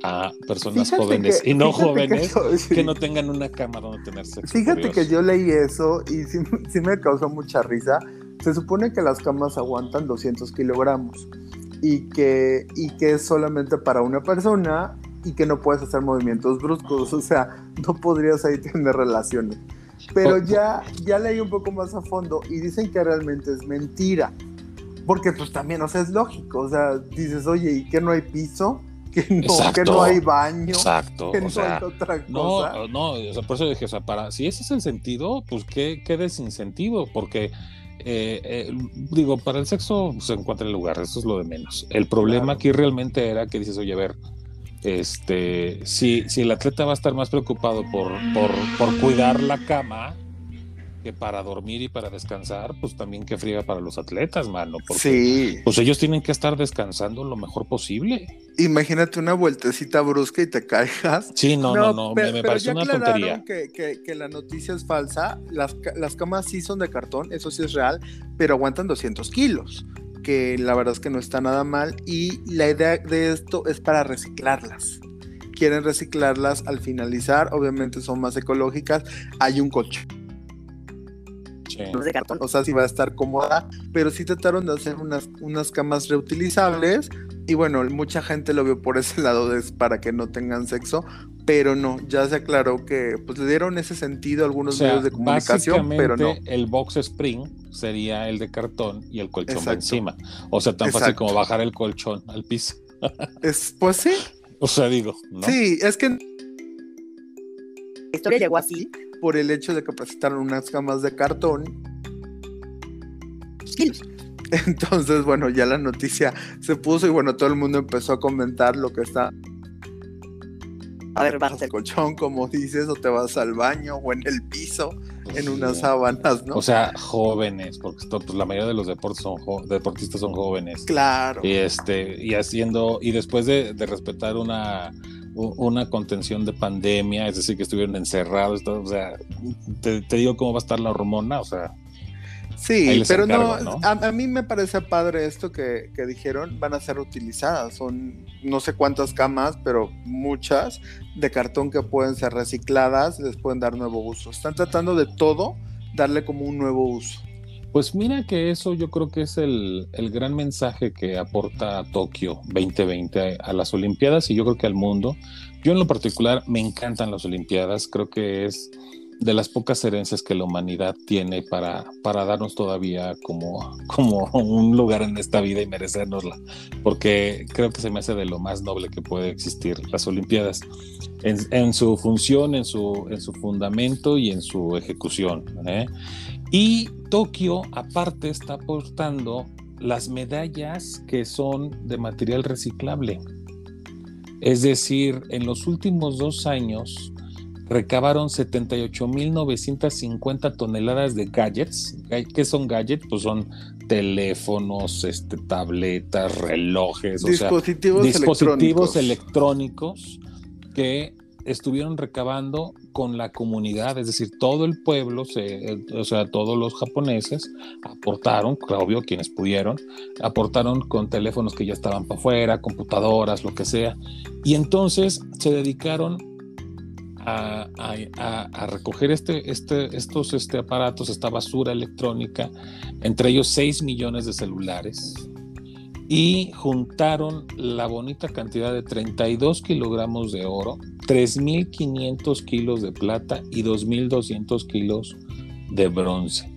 Speaker 1: a personas
Speaker 2: Fíjate
Speaker 1: jóvenes
Speaker 2: que-
Speaker 1: y no
Speaker 2: que
Speaker 1: jóvenes
Speaker 2: sí.
Speaker 1: que no tengan una cama donde tener sexo?
Speaker 2: Fíjate
Speaker 1: por
Speaker 2: que yo leí eso y sí, sí me causó mucha risa. Se supone que las camas aguantan 200 kilogramos y que, y que es solamente para una persona y que no puedes hacer movimientos bruscos, o sea, no podrías ahí tener relaciones. Pero ya, ya leí un poco más a fondo y dicen que realmente es mentira. Porque pues también, o sea, es lógico, o sea, dices, oye, ¿y que no hay piso? Que no, que no hay baño,
Speaker 1: Exacto.
Speaker 2: que
Speaker 1: O
Speaker 2: no
Speaker 1: sea,
Speaker 2: hay otra cosa.
Speaker 1: No, no, o sea, por eso dije, o sea, para, si ese es el sentido, pues qué, qué desincentivo, porque eh, eh, digo, para el sexo se encuentra el lugar, eso es lo de menos. El problema
Speaker 2: Claro.
Speaker 1: aquí realmente era que dices, oye, a ver, este, si, si el atleta va a estar más preocupado por, por, por cuidar la cama que para dormir y para descansar, pues también qué friega para los atletas, mano, porque
Speaker 2: sí.
Speaker 1: pues ellos tienen que estar descansando lo mejor posible.
Speaker 2: Imagínate una vueltecita brusca y te caigas.
Speaker 1: Sí, no, no, no,
Speaker 2: pe-
Speaker 1: me, me
Speaker 2: pero
Speaker 1: parece
Speaker 2: ya
Speaker 1: una tontería.
Speaker 2: Que, que- que la noticia es falsa. Las, las camas sí son de cartón, eso sí es real, pero aguantan 200 kilos, que la verdad es que no está nada mal. Y la idea de esto es para reciclarlas. Quieren reciclarlas al finalizar, obviamente son más ecológicas. Hay un colchón
Speaker 1: Sí.
Speaker 2: de cartón, o sea, sí va a estar cómoda, pero sí trataron de hacer unas, unas camas reutilizables y bueno, mucha gente lo vio por ese lado de para que no tengan sexo, pero no, ya se aclaró que pues le dieron ese sentido a
Speaker 1: O
Speaker 2: algunos
Speaker 1: sea,
Speaker 2: medios de comunicación, pero no.
Speaker 1: El box spring sería el de cartón y el colchón
Speaker 2: Exacto.
Speaker 1: encima. O sea, tan fácil como bajar el colchón al piso.
Speaker 2: Es, pues sí,
Speaker 1: O sea, digo, ¿no?
Speaker 2: sí, es que
Speaker 3: La historia llegó así.
Speaker 2: Por el hecho de que presentaron unas camas de cartón,
Speaker 3: kilos.
Speaker 2: entonces bueno, ya la noticia se puso y bueno, todo el mundo empezó a comentar lo que está a ver, bajas el colchón, como dices, o te vas al baño o en el piso, en unas sábanas, ¿no?
Speaker 1: O sea, jóvenes, porque esto, pues, la mayoría de los deportes son deportistas son jóvenes.
Speaker 2: Claro.
Speaker 1: Y este, y haciendo, y después de, respetar una una contención de pandemia, es decir, que estuvieron encerrados, todo, o sea, te, te, digo cómo va a estar la hormona, o sea,
Speaker 2: Sí, pero no, A, mí me parece padre esto que, dijeron, van a ser utilizadas, son no sé cuántas camas, pero muchas de cartón que pueden ser recicladas, les pueden dar nuevo uso. Están tratando de todo darle como un nuevo uso.
Speaker 1: Pues mira que eso yo creo que es el, el gran mensaje que aporta Tokio 2020 a las Olimpiadas y yo creo que al mundo. Yo en lo particular me encantan las Olimpiadas, creo que es de las pocas herencias que la humanidad tiene para, para darnos todavía como, como un lugar en esta vida y merecérnosla, porque creo que se me hace de lo más noble que puede existir las Olimpiadas, en, su función, en su, en su fundamento y en su ejecución. ¿eh? Y Tokio, aparte, está aportando las medallas que son de material reciclable. Es decir, en los últimos dos años, recabaron 78.950 toneladas de gadgets. ¿Qué son gadgets? Pues son teléfonos, este, tabletas, relojes,
Speaker 2: dispositivos,
Speaker 1: dispositivos electrónicos. que estuvieron recabando con la comunidad, es decir, todo el pueblo, o sea, todos los japoneses aportaron, obvio, quienes pudieron, aportaron con teléfonos que ya estaban para afuera, computadoras, lo que sea, y entonces se dedicaron a, recoger este, este, estos este, aparatos, esta basura electrónica, entre ellos 6 millones de celulares, y juntaron la bonita cantidad de 32 kilogramos de oro, 3.500 kilos de plata y 2.200 kilos de bronce.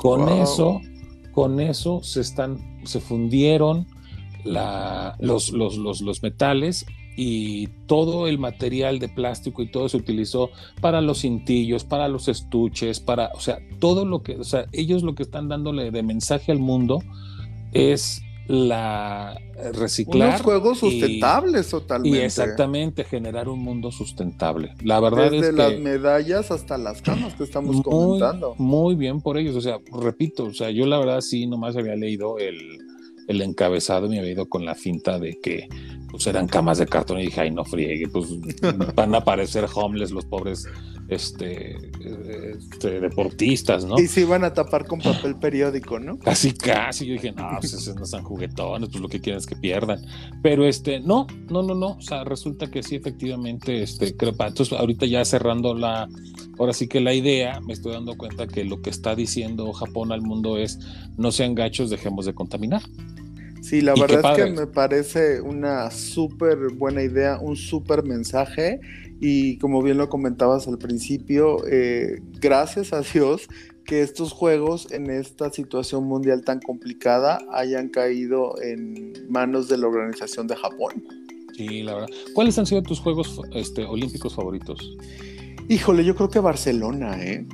Speaker 1: Con eso, con eso se están, se fundieron los, los, los, los metales y todo el material de plástico y todo se utilizó para los cintillos, para los estuches, para, o sea, todo lo que, o sea, ellos lo que están dándole de mensaje al mundo es la reciclar
Speaker 2: unos juegos sustentables totalmente.
Speaker 1: y exactamente generar un mundo sustentable. La verdad
Speaker 2: desde
Speaker 1: es
Speaker 2: las medallas hasta las camas que estamos comentando.
Speaker 1: muy bien por ellos o sea repito o sea yo la verdad sí nomás había leído el el encabezado y me había ido con la finta de que pues eran camas de cartón y dije, ay, no friegue, pues van a aparecer homeless los pobres este, este, deportistas, ¿no?
Speaker 2: Y se iban a tapar con papel periódico, ¿no?
Speaker 1: Casi, casi. Yo dije, no, pues esos no son juguetones, pues lo que quieren es que pierdan. Pero este, no, no, no, no. O sea, resulta que sí, efectivamente, este, creo, entonces ahorita ya cerrando la, ahora sí que la idea, me estoy dando cuenta que lo que está diciendo Japón al mundo es, no sean gachos, dejemos de contaminar.
Speaker 2: Sí, la verdad es que me parece una súper buena idea, un súper mensaje y como bien lo comentabas al principio, eh, gracias a Dios que estos juegos en esta situación mundial tan complicada hayan caído en manos de la organización de Japón.
Speaker 1: Sí, la verdad. ¿Cuáles han sido tus juegos este, olímpicos favoritos?
Speaker 2: Híjole, yo creo que Barcelona, ¿eh?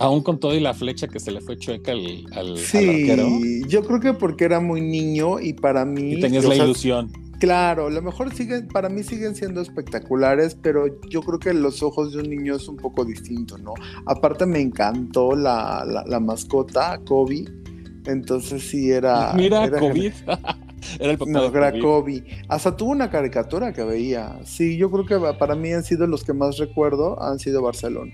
Speaker 1: Aún con todo y la flecha que se le fue chueca al, al,
Speaker 2: sí, yo creo que porque era muy niño y para mí...
Speaker 1: Y tenías la ilusión.
Speaker 2: Claro, a lo mejor siguen, para mí siguen siendo espectaculares, pero yo creo que los ojos de un niño es un poco distinto, ¿no? Aparte me encantó la, la, mascota, Kobe, entonces sí era...
Speaker 1: Mira, Kobe.
Speaker 2: era el papá no, era Kobe. Hasta tuvo una caricatura que veía. Sí, yo creo que para mí han sido los que más recuerdo, han sido Barcelona.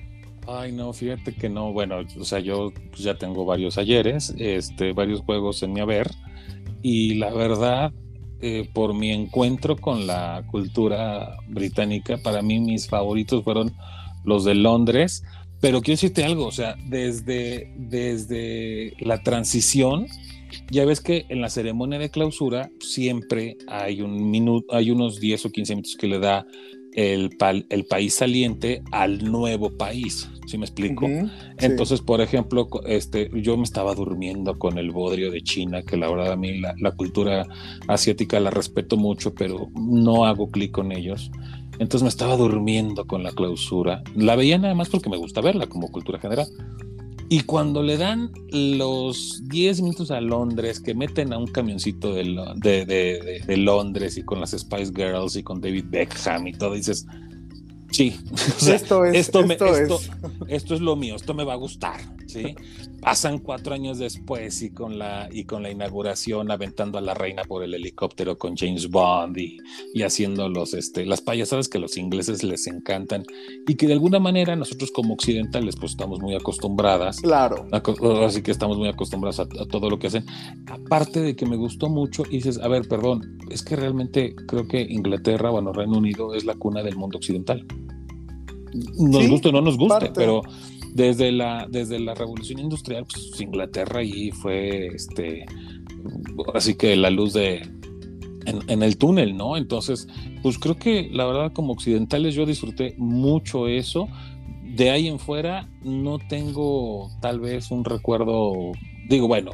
Speaker 1: Ay, no, fíjate que no. Bueno, o sea, yo pues, ya tengo varios ayeres, este, varios juegos en mi haber. Y la verdad, eh, por mi encuentro con la cultura británica, para mí mis favoritos fueron los de Londres. Pero quiero decirte algo, o sea, desde, desde la transición, ya ves que en la ceremonia de clausura siempre hay un minuto, hay unos 10 o 15 minutos que le da el, el país saliente al nuevo país. ¿Sí me explico? Entonces, por ejemplo, este, yo me estaba durmiendo con el bodrio de China, que la verdad a mí la, la cultura asiática la respeto mucho, pero no hago clic con ellos. Entonces me estaba durmiendo con la clausura. La veía nada más porque me gusta verla como cultura general. Y cuando le dan los 10 minutos a Londres, que meten a un camioncito de, de, de, de, Londres y con las Spice Girls y con David Beckham y todo, dices, Sí, esto es esto, es. esto es lo mío, esto me va a gustar, ¿sí? Pasan cuatro años después y con la, y con la inauguración aventando a la reina por el helicóptero con James Bond y, y haciendo los, este, las payasadas que a los ingleses les encantan y que de alguna manera nosotros como occidentales pues estamos muy acostumbradas.
Speaker 2: Claro.
Speaker 1: así que estamos muy acostumbradas a, a, todo lo que hacen. Aparte de que me gustó mucho y dices, a ver, perdón, es que realmente creo que Inglaterra, bueno, Reino Unido es la cuna del mundo occidental. Nos guste o no nos guste, pero desde la, desde la revolución industrial, pues Inglaterra ahí fue, este, así que la luz de, en, el túnel, ¿no? Entonces, pues creo que la verdad como occidentales yo disfruté mucho eso. De ahí en fuera no tengo tal vez un recuerdo, digo, bueno,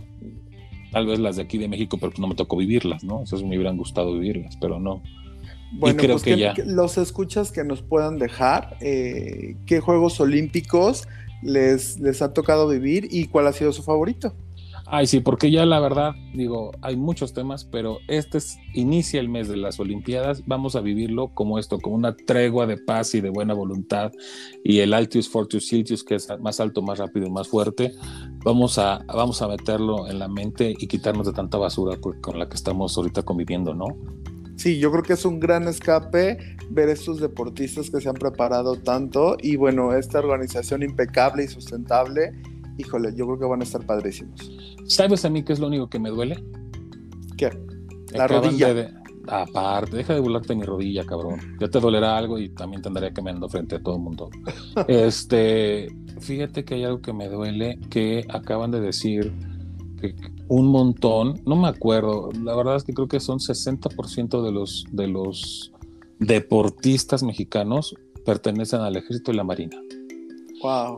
Speaker 1: tal vez las de aquí de México, pero no me tocó vivirlas, ¿no? Esas me hubieran gustado vivirlas, pero no.
Speaker 2: Bueno, creo pues que, ya... los escuchas que nos puedan dejar, eh, qué Juegos Olímpicos les, les ha tocado vivir y cuál ha sido su favorito.
Speaker 1: Ay, sí, porque ya la verdad, digo, hay muchos temas, pero este es, inicia el mes de las Olimpiadas. Vamos a vivirlo como esto, como una tregua de paz y de buena voluntad. Y el Altius Fortius Siltius, que es más alto, más rápido y más fuerte, vamos a, vamos a meterlo en la mente y quitarnos de tanta basura con la que estamos ahorita conviviendo, ¿no?
Speaker 2: Sí, yo creo que es un gran escape ver estos deportistas que se han preparado tanto y bueno, esta organización impecable y sustentable, híjole, yo creo que van a estar padrísimos.
Speaker 1: ¿Sabes a mí qué es lo único que me duele?
Speaker 2: ¿Qué? La rodilla.
Speaker 1: aparte, deja de burlarte de mi rodilla, cabrón. Ya te dolerá algo y también tendría que me ando frente a todo el mundo. este, fíjate que hay algo que me duele que acaban de decir que un montón, no me acuerdo, la verdad es que creo que son 60% de los, de los deportistas mexicanos pertenecen al ejército y la marina.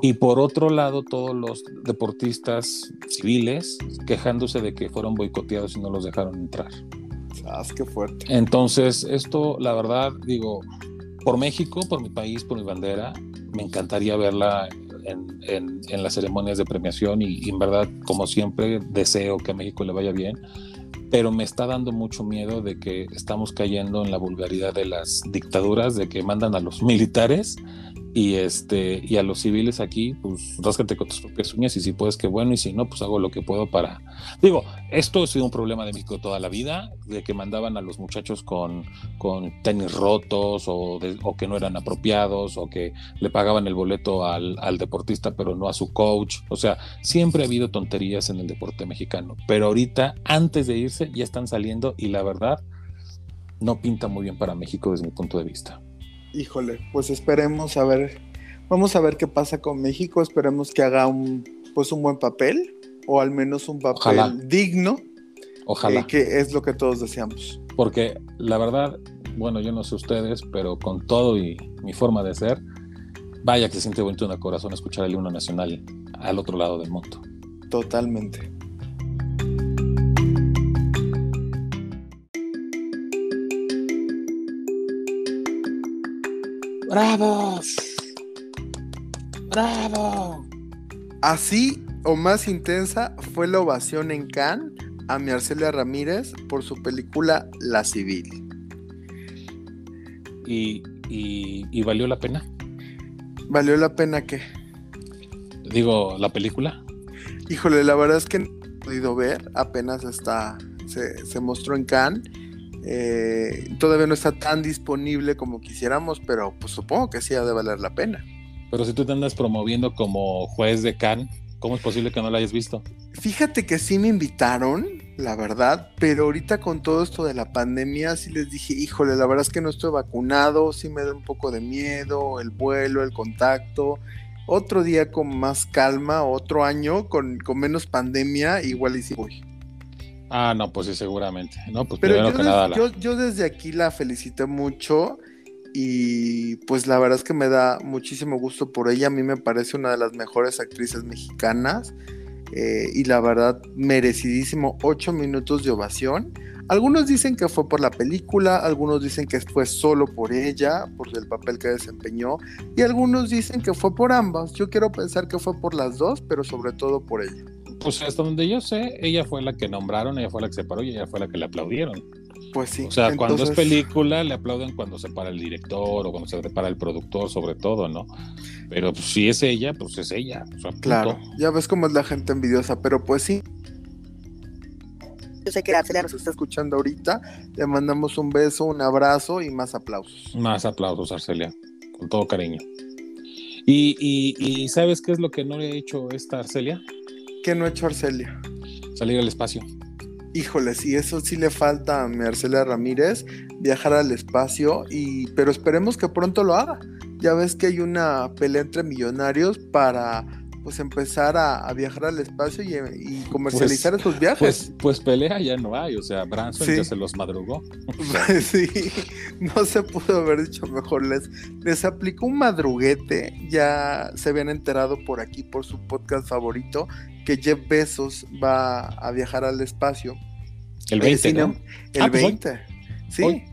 Speaker 1: Y por otro lado, todos los deportistas civiles quejándose de que fueron boicoteados y no los dejaron entrar.
Speaker 2: Ah, qué fuerte.
Speaker 1: Entonces, esto, la verdad, digo, por México, por mi país, por mi bandera, me encantaría verla en, las ceremonias de premiación y, en verdad, como siempre, deseo que a México le vaya bien, pero me está dando mucho miedo de que estamos cayendo en la vulgaridad de las dictaduras, de que mandan a los militares y este y a los civiles aquí pues ráscate con tus propias uñas y si puedes que bueno y si no pues hago lo que puedo para digo esto ha sido un problema de México toda la vida de que mandaban a los muchachos con, con tenis rotos o, o que no eran apropiados o que le pagaban el boleto al, al deportista pero no a su coach. O sea siempre ha habido tonterías en el deporte mexicano pero ahorita antes de irse ya están saliendo y la verdad no pinta muy bien para México desde mi punto de vista
Speaker 2: híjole, pues esperemos a ver, vamos a ver qué pasa con México, esperemos que haga un, pues un buen papel, o al menos un papel digno.
Speaker 1: Ojalá.
Speaker 2: Eh, que es lo que todos deseamos.
Speaker 1: Porque la verdad, bueno, yo no sé ustedes, pero con todo y mi forma de ser, vaya que se siente bonito en el corazón escuchar el himno nacional al otro lado del mundo.
Speaker 2: Totalmente.
Speaker 1: ¡Bravos! ¡Bravo!
Speaker 2: Así o más intensa fue la ovación en Cannes a Marcelia Ramírez por su película La Civil.
Speaker 1: ¿Y, valió la pena?
Speaker 2: ¿Valió la pena qué?
Speaker 1: Digo, la película.
Speaker 2: Híjole, la verdad es que no he podido ver, apenas está, se, se mostró en Cannes eh, todavía no está tan disponible como quisiéramos, pero pues supongo que sí ha de valer la pena.
Speaker 1: Pero si tú te andas promoviendo como juez de Cannes, ¿cómo es posible que no la hayas visto?
Speaker 2: Fíjate que sí me invitaron, la verdad, pero ahorita con todo esto de la pandemia sí les dije, híjole, la verdad es que no estoy vacunado, sí me da un poco de miedo, el vuelo, el contacto. Otro día con más calma, otro año con, con menos pandemia, igual y sí voy.
Speaker 1: Ah, no, pues sí, seguramente. No, pues
Speaker 2: Pero yo, que nada, yo, desde aquí la felicité mucho y pues la verdad es que me da muchísimo gusto por ella. A mí me parece una de las mejores actrices mexicanas eh, y la verdad merecidísimo ocho minutos de ovación. Algunos dicen que fue por la película, algunos dicen que fue solo por ella, por el papel que desempeñó, y algunos dicen que fue por ambas. Yo quiero pensar que fue por las dos, pero sobre todo por ella
Speaker 1: pues hasta donde yo sé, ella fue la que nombraron, ella fue la que se paró y ella fue la que le aplaudieron.
Speaker 2: Pues sí.
Speaker 1: O sea, cuando es película le aplauden cuando se para el director o cuando se para el productor, sobre todo, ¿no? Pero pues, si es ella, pues es ella.
Speaker 2: claro, ya ves cómo es la gente envidiosa, pero pues sí. Yo sé que Arcelia nos está escuchando ahorita. Le mandamos un beso, un abrazo y más aplausos.
Speaker 1: Más aplausos, Arcelia, con todo cariño. ¿Y, y, sabes qué es lo que no le ha hecho esta Arcelia?
Speaker 2: ¿Qué no ha hecho Arcelia?
Speaker 1: Salir al espacio.
Speaker 2: Híjoles, y eso sí le falta a Arcelia Ramírez, viajar al espacio, y pero esperemos que pronto lo haga. Ya ves que hay una pelea entre millonarios para pues empezar a, viajar al espacio y, comercializar pues, esos viajes.
Speaker 1: Pues, pues, pelea ya no hay, o sea, Branson ya se los madrugó.
Speaker 2: sí, no se pudo haber dicho mejor. Les, les aplicó un madruguete, ya se habían enterado por aquí, por su podcast favorito, que Jeff Bezos va a viajar al espacio.
Speaker 1: El 20, eh,
Speaker 2: El 20, ah, pues sí,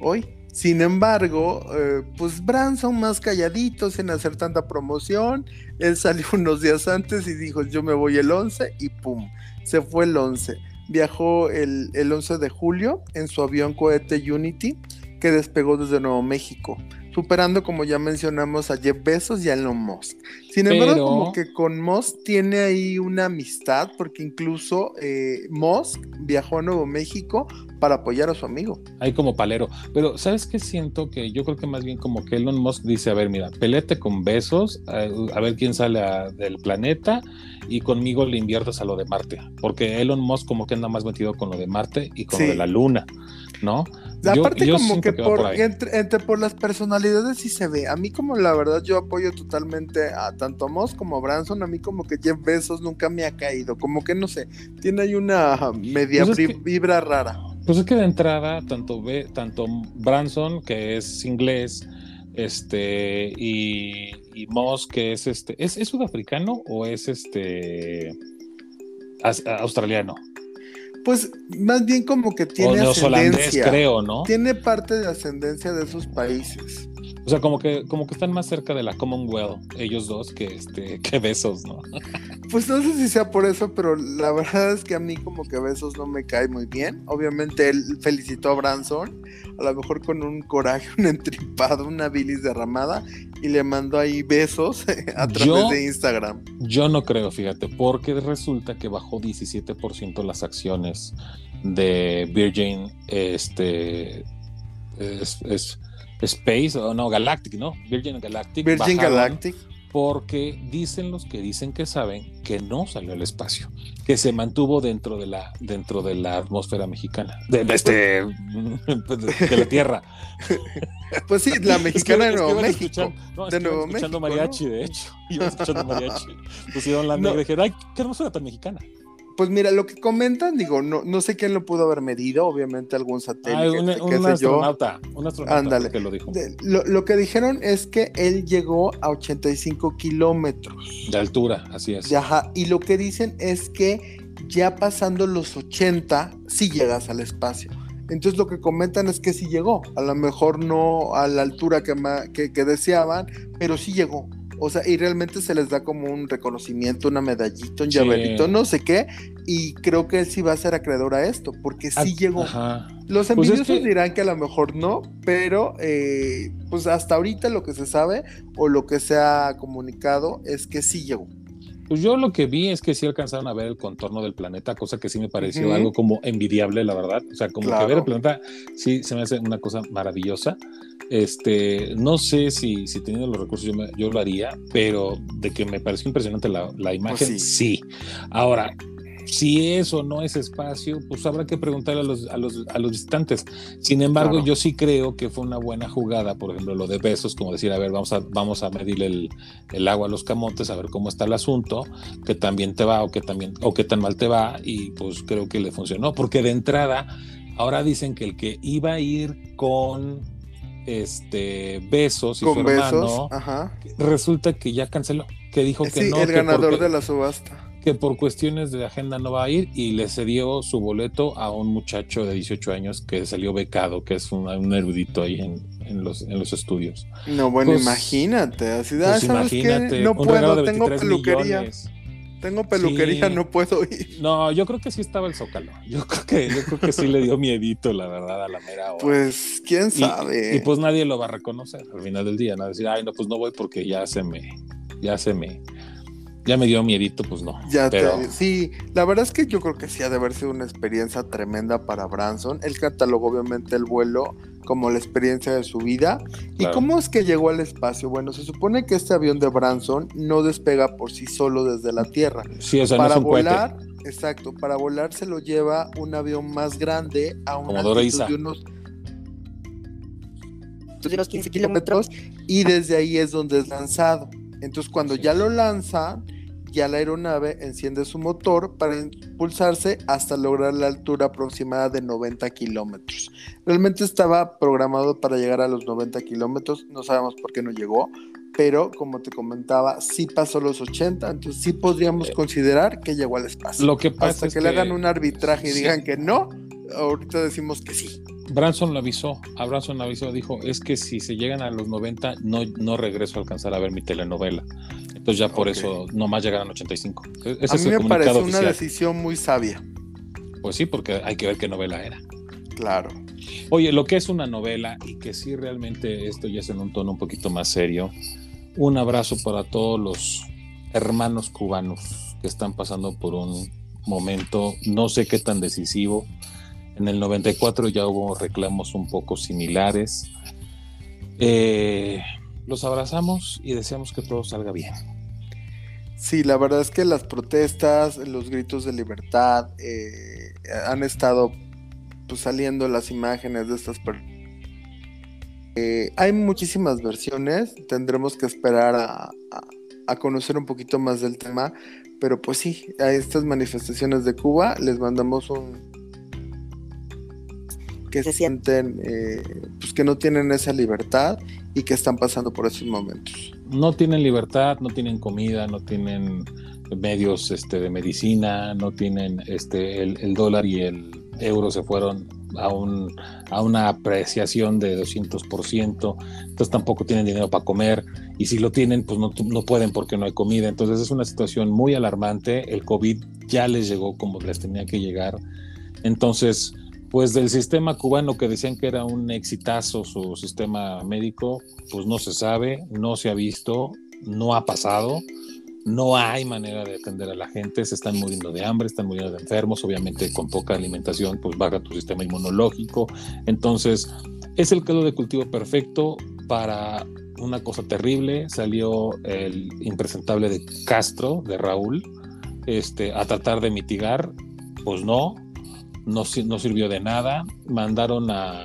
Speaker 2: hoy. Sin embargo, eh, pues Branson más calladito, sin hacer tanta promoción, él salió unos días antes y dijo, yo me voy el 11 y pum, se fue el 11. Viajó el, el 11 de julio en su avión cohete Unity que despegó desde Nuevo México superando, como ya mencionamos, a Jeff Bezos y a Elon Musk. Sin embargo, como que con Musk tiene ahí una amistad, porque incluso eh, Musk viajó a Nuevo México para apoyar a su amigo.
Speaker 1: Ahí como palero. Pero, ¿sabes qué siento? Que yo creo que más bien como que Elon Musk dice, a ver, mira, pelete con Bezos, a, ver quién sale del planeta y conmigo le inviertes a lo de Marte. Porque Elon Musk como que anda más metido con lo de Marte y con lo de la Luna, ¿no?
Speaker 2: Aparte como que, por, entre, por las personalidades sí se ve. A mí como la verdad yo apoyo totalmente a tanto Moss como a Branson. A mí como que Jeff Bezos nunca me ha caído. Como que no sé, tiene ahí una media pues vibra rara.
Speaker 1: Pues es que de entrada, tanto, tanto Branson, que es inglés, este, y, y Moss, que es este, ¿es, ¿es sudafricano o es este australiano?
Speaker 2: Pues más bien como que tiene ascendencia.
Speaker 1: creo, ¿no?
Speaker 2: Tiene parte de ascendencia de esos países.
Speaker 1: O sea, como que, como que están más cerca de la Commonwealth, ellos dos, que este, que Besos, ¿no?
Speaker 2: Pues no sé si sea por eso, pero la verdad es que a mí como que Besos no me cae muy bien. Obviamente él felicitó a Branson, a lo mejor con un coraje, un entripado, una bilis derramada, y le mandó ahí besos a través de Instagram.
Speaker 1: Yo no creo, fíjate, porque resulta que bajó 17% las acciones de Virgin, este, es Space, o no, Galactic, ¿no? Virgin Galactic.
Speaker 2: Virgin Galactic.
Speaker 1: Porque dicen los que dicen que saben que no salió al espacio, que se mantuvo dentro de la, dentro de la atmósfera mexicana, de, este, de, la Tierra.
Speaker 2: Pues sí, la mexicana de Nuevo México.
Speaker 1: de Nuevo escuchando mariachi, de hecho. Iba escuchando mariachi. Pusieron la no. y dijeron, ay, qué hermosura tan mexicana.
Speaker 2: Pues mira, lo que comentan, digo, no, no sé quién lo pudo haber medido, obviamente algún satélite.
Speaker 1: un, astronauta, un astronauta
Speaker 2: que lo dijo. lo, que dijeron es que él llegó a 85 kilómetros.
Speaker 1: De altura, así es.
Speaker 2: Ajá, y lo que dicen es que ya pasando los 80, sí llegas al espacio. Entonces lo que comentan es que sí llegó, a lo mejor no a la altura que, que, que deseaban, pero sí llegó. O sea, y realmente se les da como un reconocimiento, una medallita, un llaverito, no sé qué. Y creo que él sí va a ser acreedor a esto, porque sí llegó. Los pues envidiosos dirán que a lo mejor no, pero eh, pues hasta ahorita lo que se sabe o lo que se ha comunicado es que sí llegó.
Speaker 1: Pues yo lo que vi es que sí alcanzaron a ver el contorno del planeta, cosa que sí me pareció algo como envidiable, la verdad. O sea, como que ver el planeta sí se me hace una cosa maravillosa. Este, no sé si, si teniendo los recursos yo, yo lo haría, pero de que me pareció impresionante la, la pues imagen, sí. Ahora, si eso no es espacio, pues habrá que preguntarle a los, a los, a los visitantes. Sin embargo, yo sí creo que fue una buena jugada, por ejemplo, lo de besos, como decir, a ver, vamos a, vamos a medirle el, el agua a los camotes, a ver cómo está el asunto, que también te va o que también, o que tan mal te va, y pues creo que le funcionó, porque de entrada, ahora dicen que el que iba a ir con este Besos y su hermano, resulta que ya canceló, que dijo que no.
Speaker 2: El ganador de la subasta
Speaker 1: que por cuestiones de agenda no va a ir y le cedió su boleto a un muchacho de 18 años que salió becado, que es un, erudito ahí en, los, en los estudios.
Speaker 2: No, bueno, pues, imagínate, así de, pues, imagínate, no puedo, tengo peluquería. Tengo peluquería, no puedo ir.
Speaker 1: No, yo creo que sí estaba el Zócalo. Yo creo que, yo creo que sí le dio miedito, la verdad, a la mera hora.
Speaker 2: Pues, quién sabe.
Speaker 1: Y, pues nadie lo va a reconocer al final del día, ¿no? Decir, ay, no, pues no voy porque ya se me, ya se me, ya me dio miedito, pues no.
Speaker 2: Ya sí, la verdad es que yo creo que sí ha de haber sido una experiencia tremenda para Branson. Él catalogó obviamente el vuelo como la experiencia de su vida. ¿Y cómo es que llegó al espacio? Bueno, se supone que este avión de Branson no despega por sí solo desde la Tierra.
Speaker 1: Sí, o
Speaker 2: para
Speaker 1: no
Speaker 2: volar, exacto, para volar se lo lleva un avión más grande a una altitud de unos de unos 15 kilómetros y desde ahí es donde es lanzado. Entonces cuando ya lo lanzan, ya la aeronave enciende su motor para impulsarse hasta lograr la altura aproximada de 90 kilómetros. Realmente estaba programado para llegar a los 90 kilómetros, no sabemos por qué no llegó, pero como te comentaba, sí pasó los 80, entonces sí podríamos eh, considerar que llegó al espacio.
Speaker 1: Lo que pasa
Speaker 2: hasta
Speaker 1: es
Speaker 2: que, le hagan un arbitraje y digan que no, ahorita decimos que sí.
Speaker 1: Branson lo avisó, a Branson lo avisó, dijo, es que si se llegan a los 90, no, no regreso a alcanzar a ver mi telenovela. Entonces ya por eso nomás llegaron 85.
Speaker 2: Ese a mí me parece una decisión muy sabia.
Speaker 1: Pues sí, porque hay que ver qué novela era.
Speaker 2: Claro.
Speaker 1: Oye, lo que es una novela y que sí realmente esto ya es en un tono un poquito más serio. Un abrazo para todos los hermanos cubanos que están pasando por un momento, no sé qué tan decisivo, en el 94 ya hubo reclamos un poco similares. Eh, los abrazamos y deseamos que todo salga bien.
Speaker 2: Sí, la verdad es que las protestas, los gritos de libertad eh, han estado pues, saliendo las imágenes de estas personas. Eh, hay muchísimas versiones, tendremos que esperar a, a, conocer un poquito más del tema, pero pues sí, a estas manifestaciones de Cuba les mandamos un, que se sienten eh, pues que no tienen esa libertad y que están pasando por esos momentos.
Speaker 1: No tienen libertad, no tienen comida, no tienen medios este, de medicina, no tienen este, el, dólar y el euro se fueron a, un, a una apreciación de 200%, entonces tampoco tienen dinero para comer y si lo tienen, pues no, no pueden porque no hay comida. Entonces es una situación muy alarmante, el COVID ya les llegó como les tenía que llegar. Entonces, pues del sistema cubano que decían que era un exitazo su sistema médico, pues no se sabe, no se ha visto, no ha pasado, no hay manera de atender a la gente, se están muriendo de hambre, están muriendo de enfermos, obviamente con poca alimentación pues baja tu sistema inmunológico, entonces es el caldo de cultivo perfecto para una cosa terrible, salió el impresentable de Castro, de Raúl, este, a tratar de mitigar, pues no, no, no sirvió de nada. Mandaron a,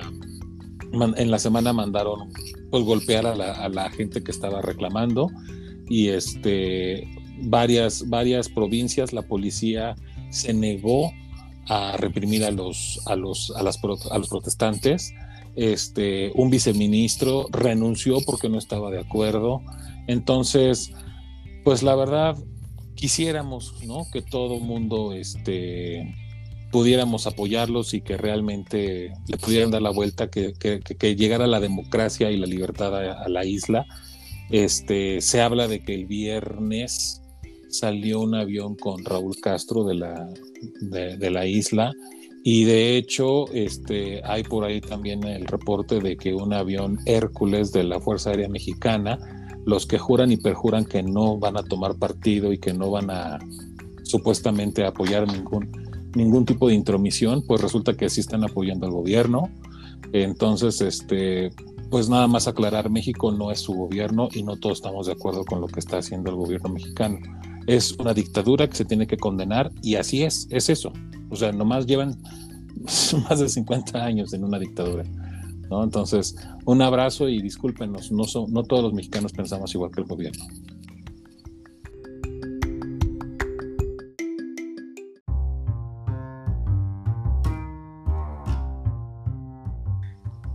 Speaker 1: en la semana mandaron pues golpear a la, gente que estaba reclamando. Y este varias varias provincias la policía se negó a reprimir a los a los a, las, a los protestantes. Este un viceministro renunció porque no estaba de acuerdo. Entonces pues la verdad quisiéramos no que todo mundo este pudiéramos apoyarlos y que realmente le pudieran dar la vuelta, que, que, llegara la democracia y la libertad a, la isla. Este, se habla de que el viernes salió un avión con Raúl Castro de la, de, la isla y de hecho este, hay por ahí también el reporte de que un avión Hércules de la Fuerza Aérea Mexicana, los que juran y perjuran que no van a tomar partido y que no van a supuestamente apoyar ningún ningún tipo de intromisión, pues resulta que sí están apoyando al gobierno. Entonces, este, pues nada más aclarar, México no es su gobierno y no todos estamos de acuerdo con lo que está haciendo el gobierno mexicano. Es una dictadura que se tiene que condenar y así es, es eso. O sea, nomás llevan más de 50 años en una dictadura. ¿no? Entonces, un abrazo y discúlpenos, no, son, no todos los mexicanos pensamos igual que el gobierno.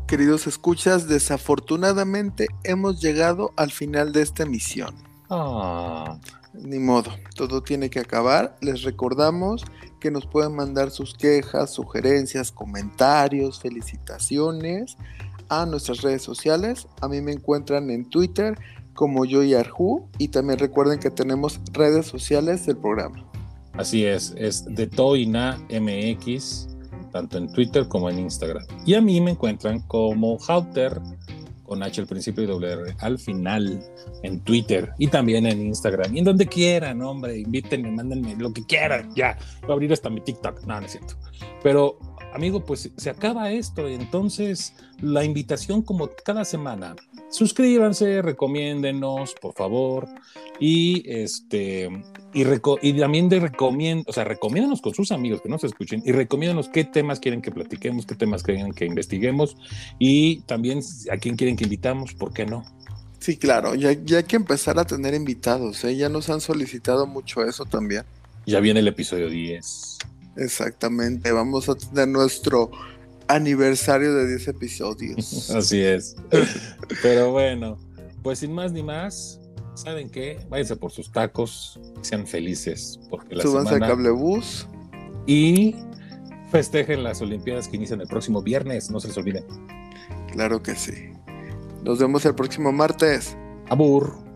Speaker 2: Queridos escuchas, desafortunadamente hemos llegado al final de esta emisión.
Speaker 1: Ah.
Speaker 2: Ni modo, todo tiene que acabar. Les recordamos que nos pueden mandar sus quejas, sugerencias, comentarios, felicitaciones a nuestras redes sociales. A mí me encuentran en Twitter como yo y Arju. Y también recuerden que tenemos redes sociales del programa.
Speaker 1: Así es, es de Toina MX, tanto en Twitter como en Instagram. Y a mí me encuentran como Hauter, con H al principio y doble R al final, en Twitter y también en Instagram. Y en donde quieran, hombre, invítenme, mándenme lo que quieran, ya. Voy a abrir hasta mi TikTok, no, no es cierto. Pero amigo, pues se acaba esto. Entonces, la invitación como cada semana, suscríbanse, recomiéndenos, por favor. Y este, y, y también de recomiendo, o sea, recomiéndanos con sus amigos que nos escuchen y recomiéndanos qué temas quieren que platiquemos, qué temas quieren que investiguemos y también a quién quieren que invitamos, ¿por qué no?
Speaker 2: Sí, claro, ya, ya hay que empezar a tener invitados, ¿eh? ya nos han solicitado mucho eso también.
Speaker 1: Ya viene el episodio 10.
Speaker 2: Exactamente, vamos a tener nuestro aniversario de 10 episodios.
Speaker 1: Así es. Pero bueno, pues sin más ni más, ¿saben qué? Váyanse por sus tacos, sean felices. Porque la
Speaker 2: Súbanse semana... cablebús.
Speaker 1: Y festejen las Olimpiadas que inician el próximo viernes, no se les olviden.
Speaker 2: Claro que sí. Nos vemos el próximo martes.
Speaker 1: Abur.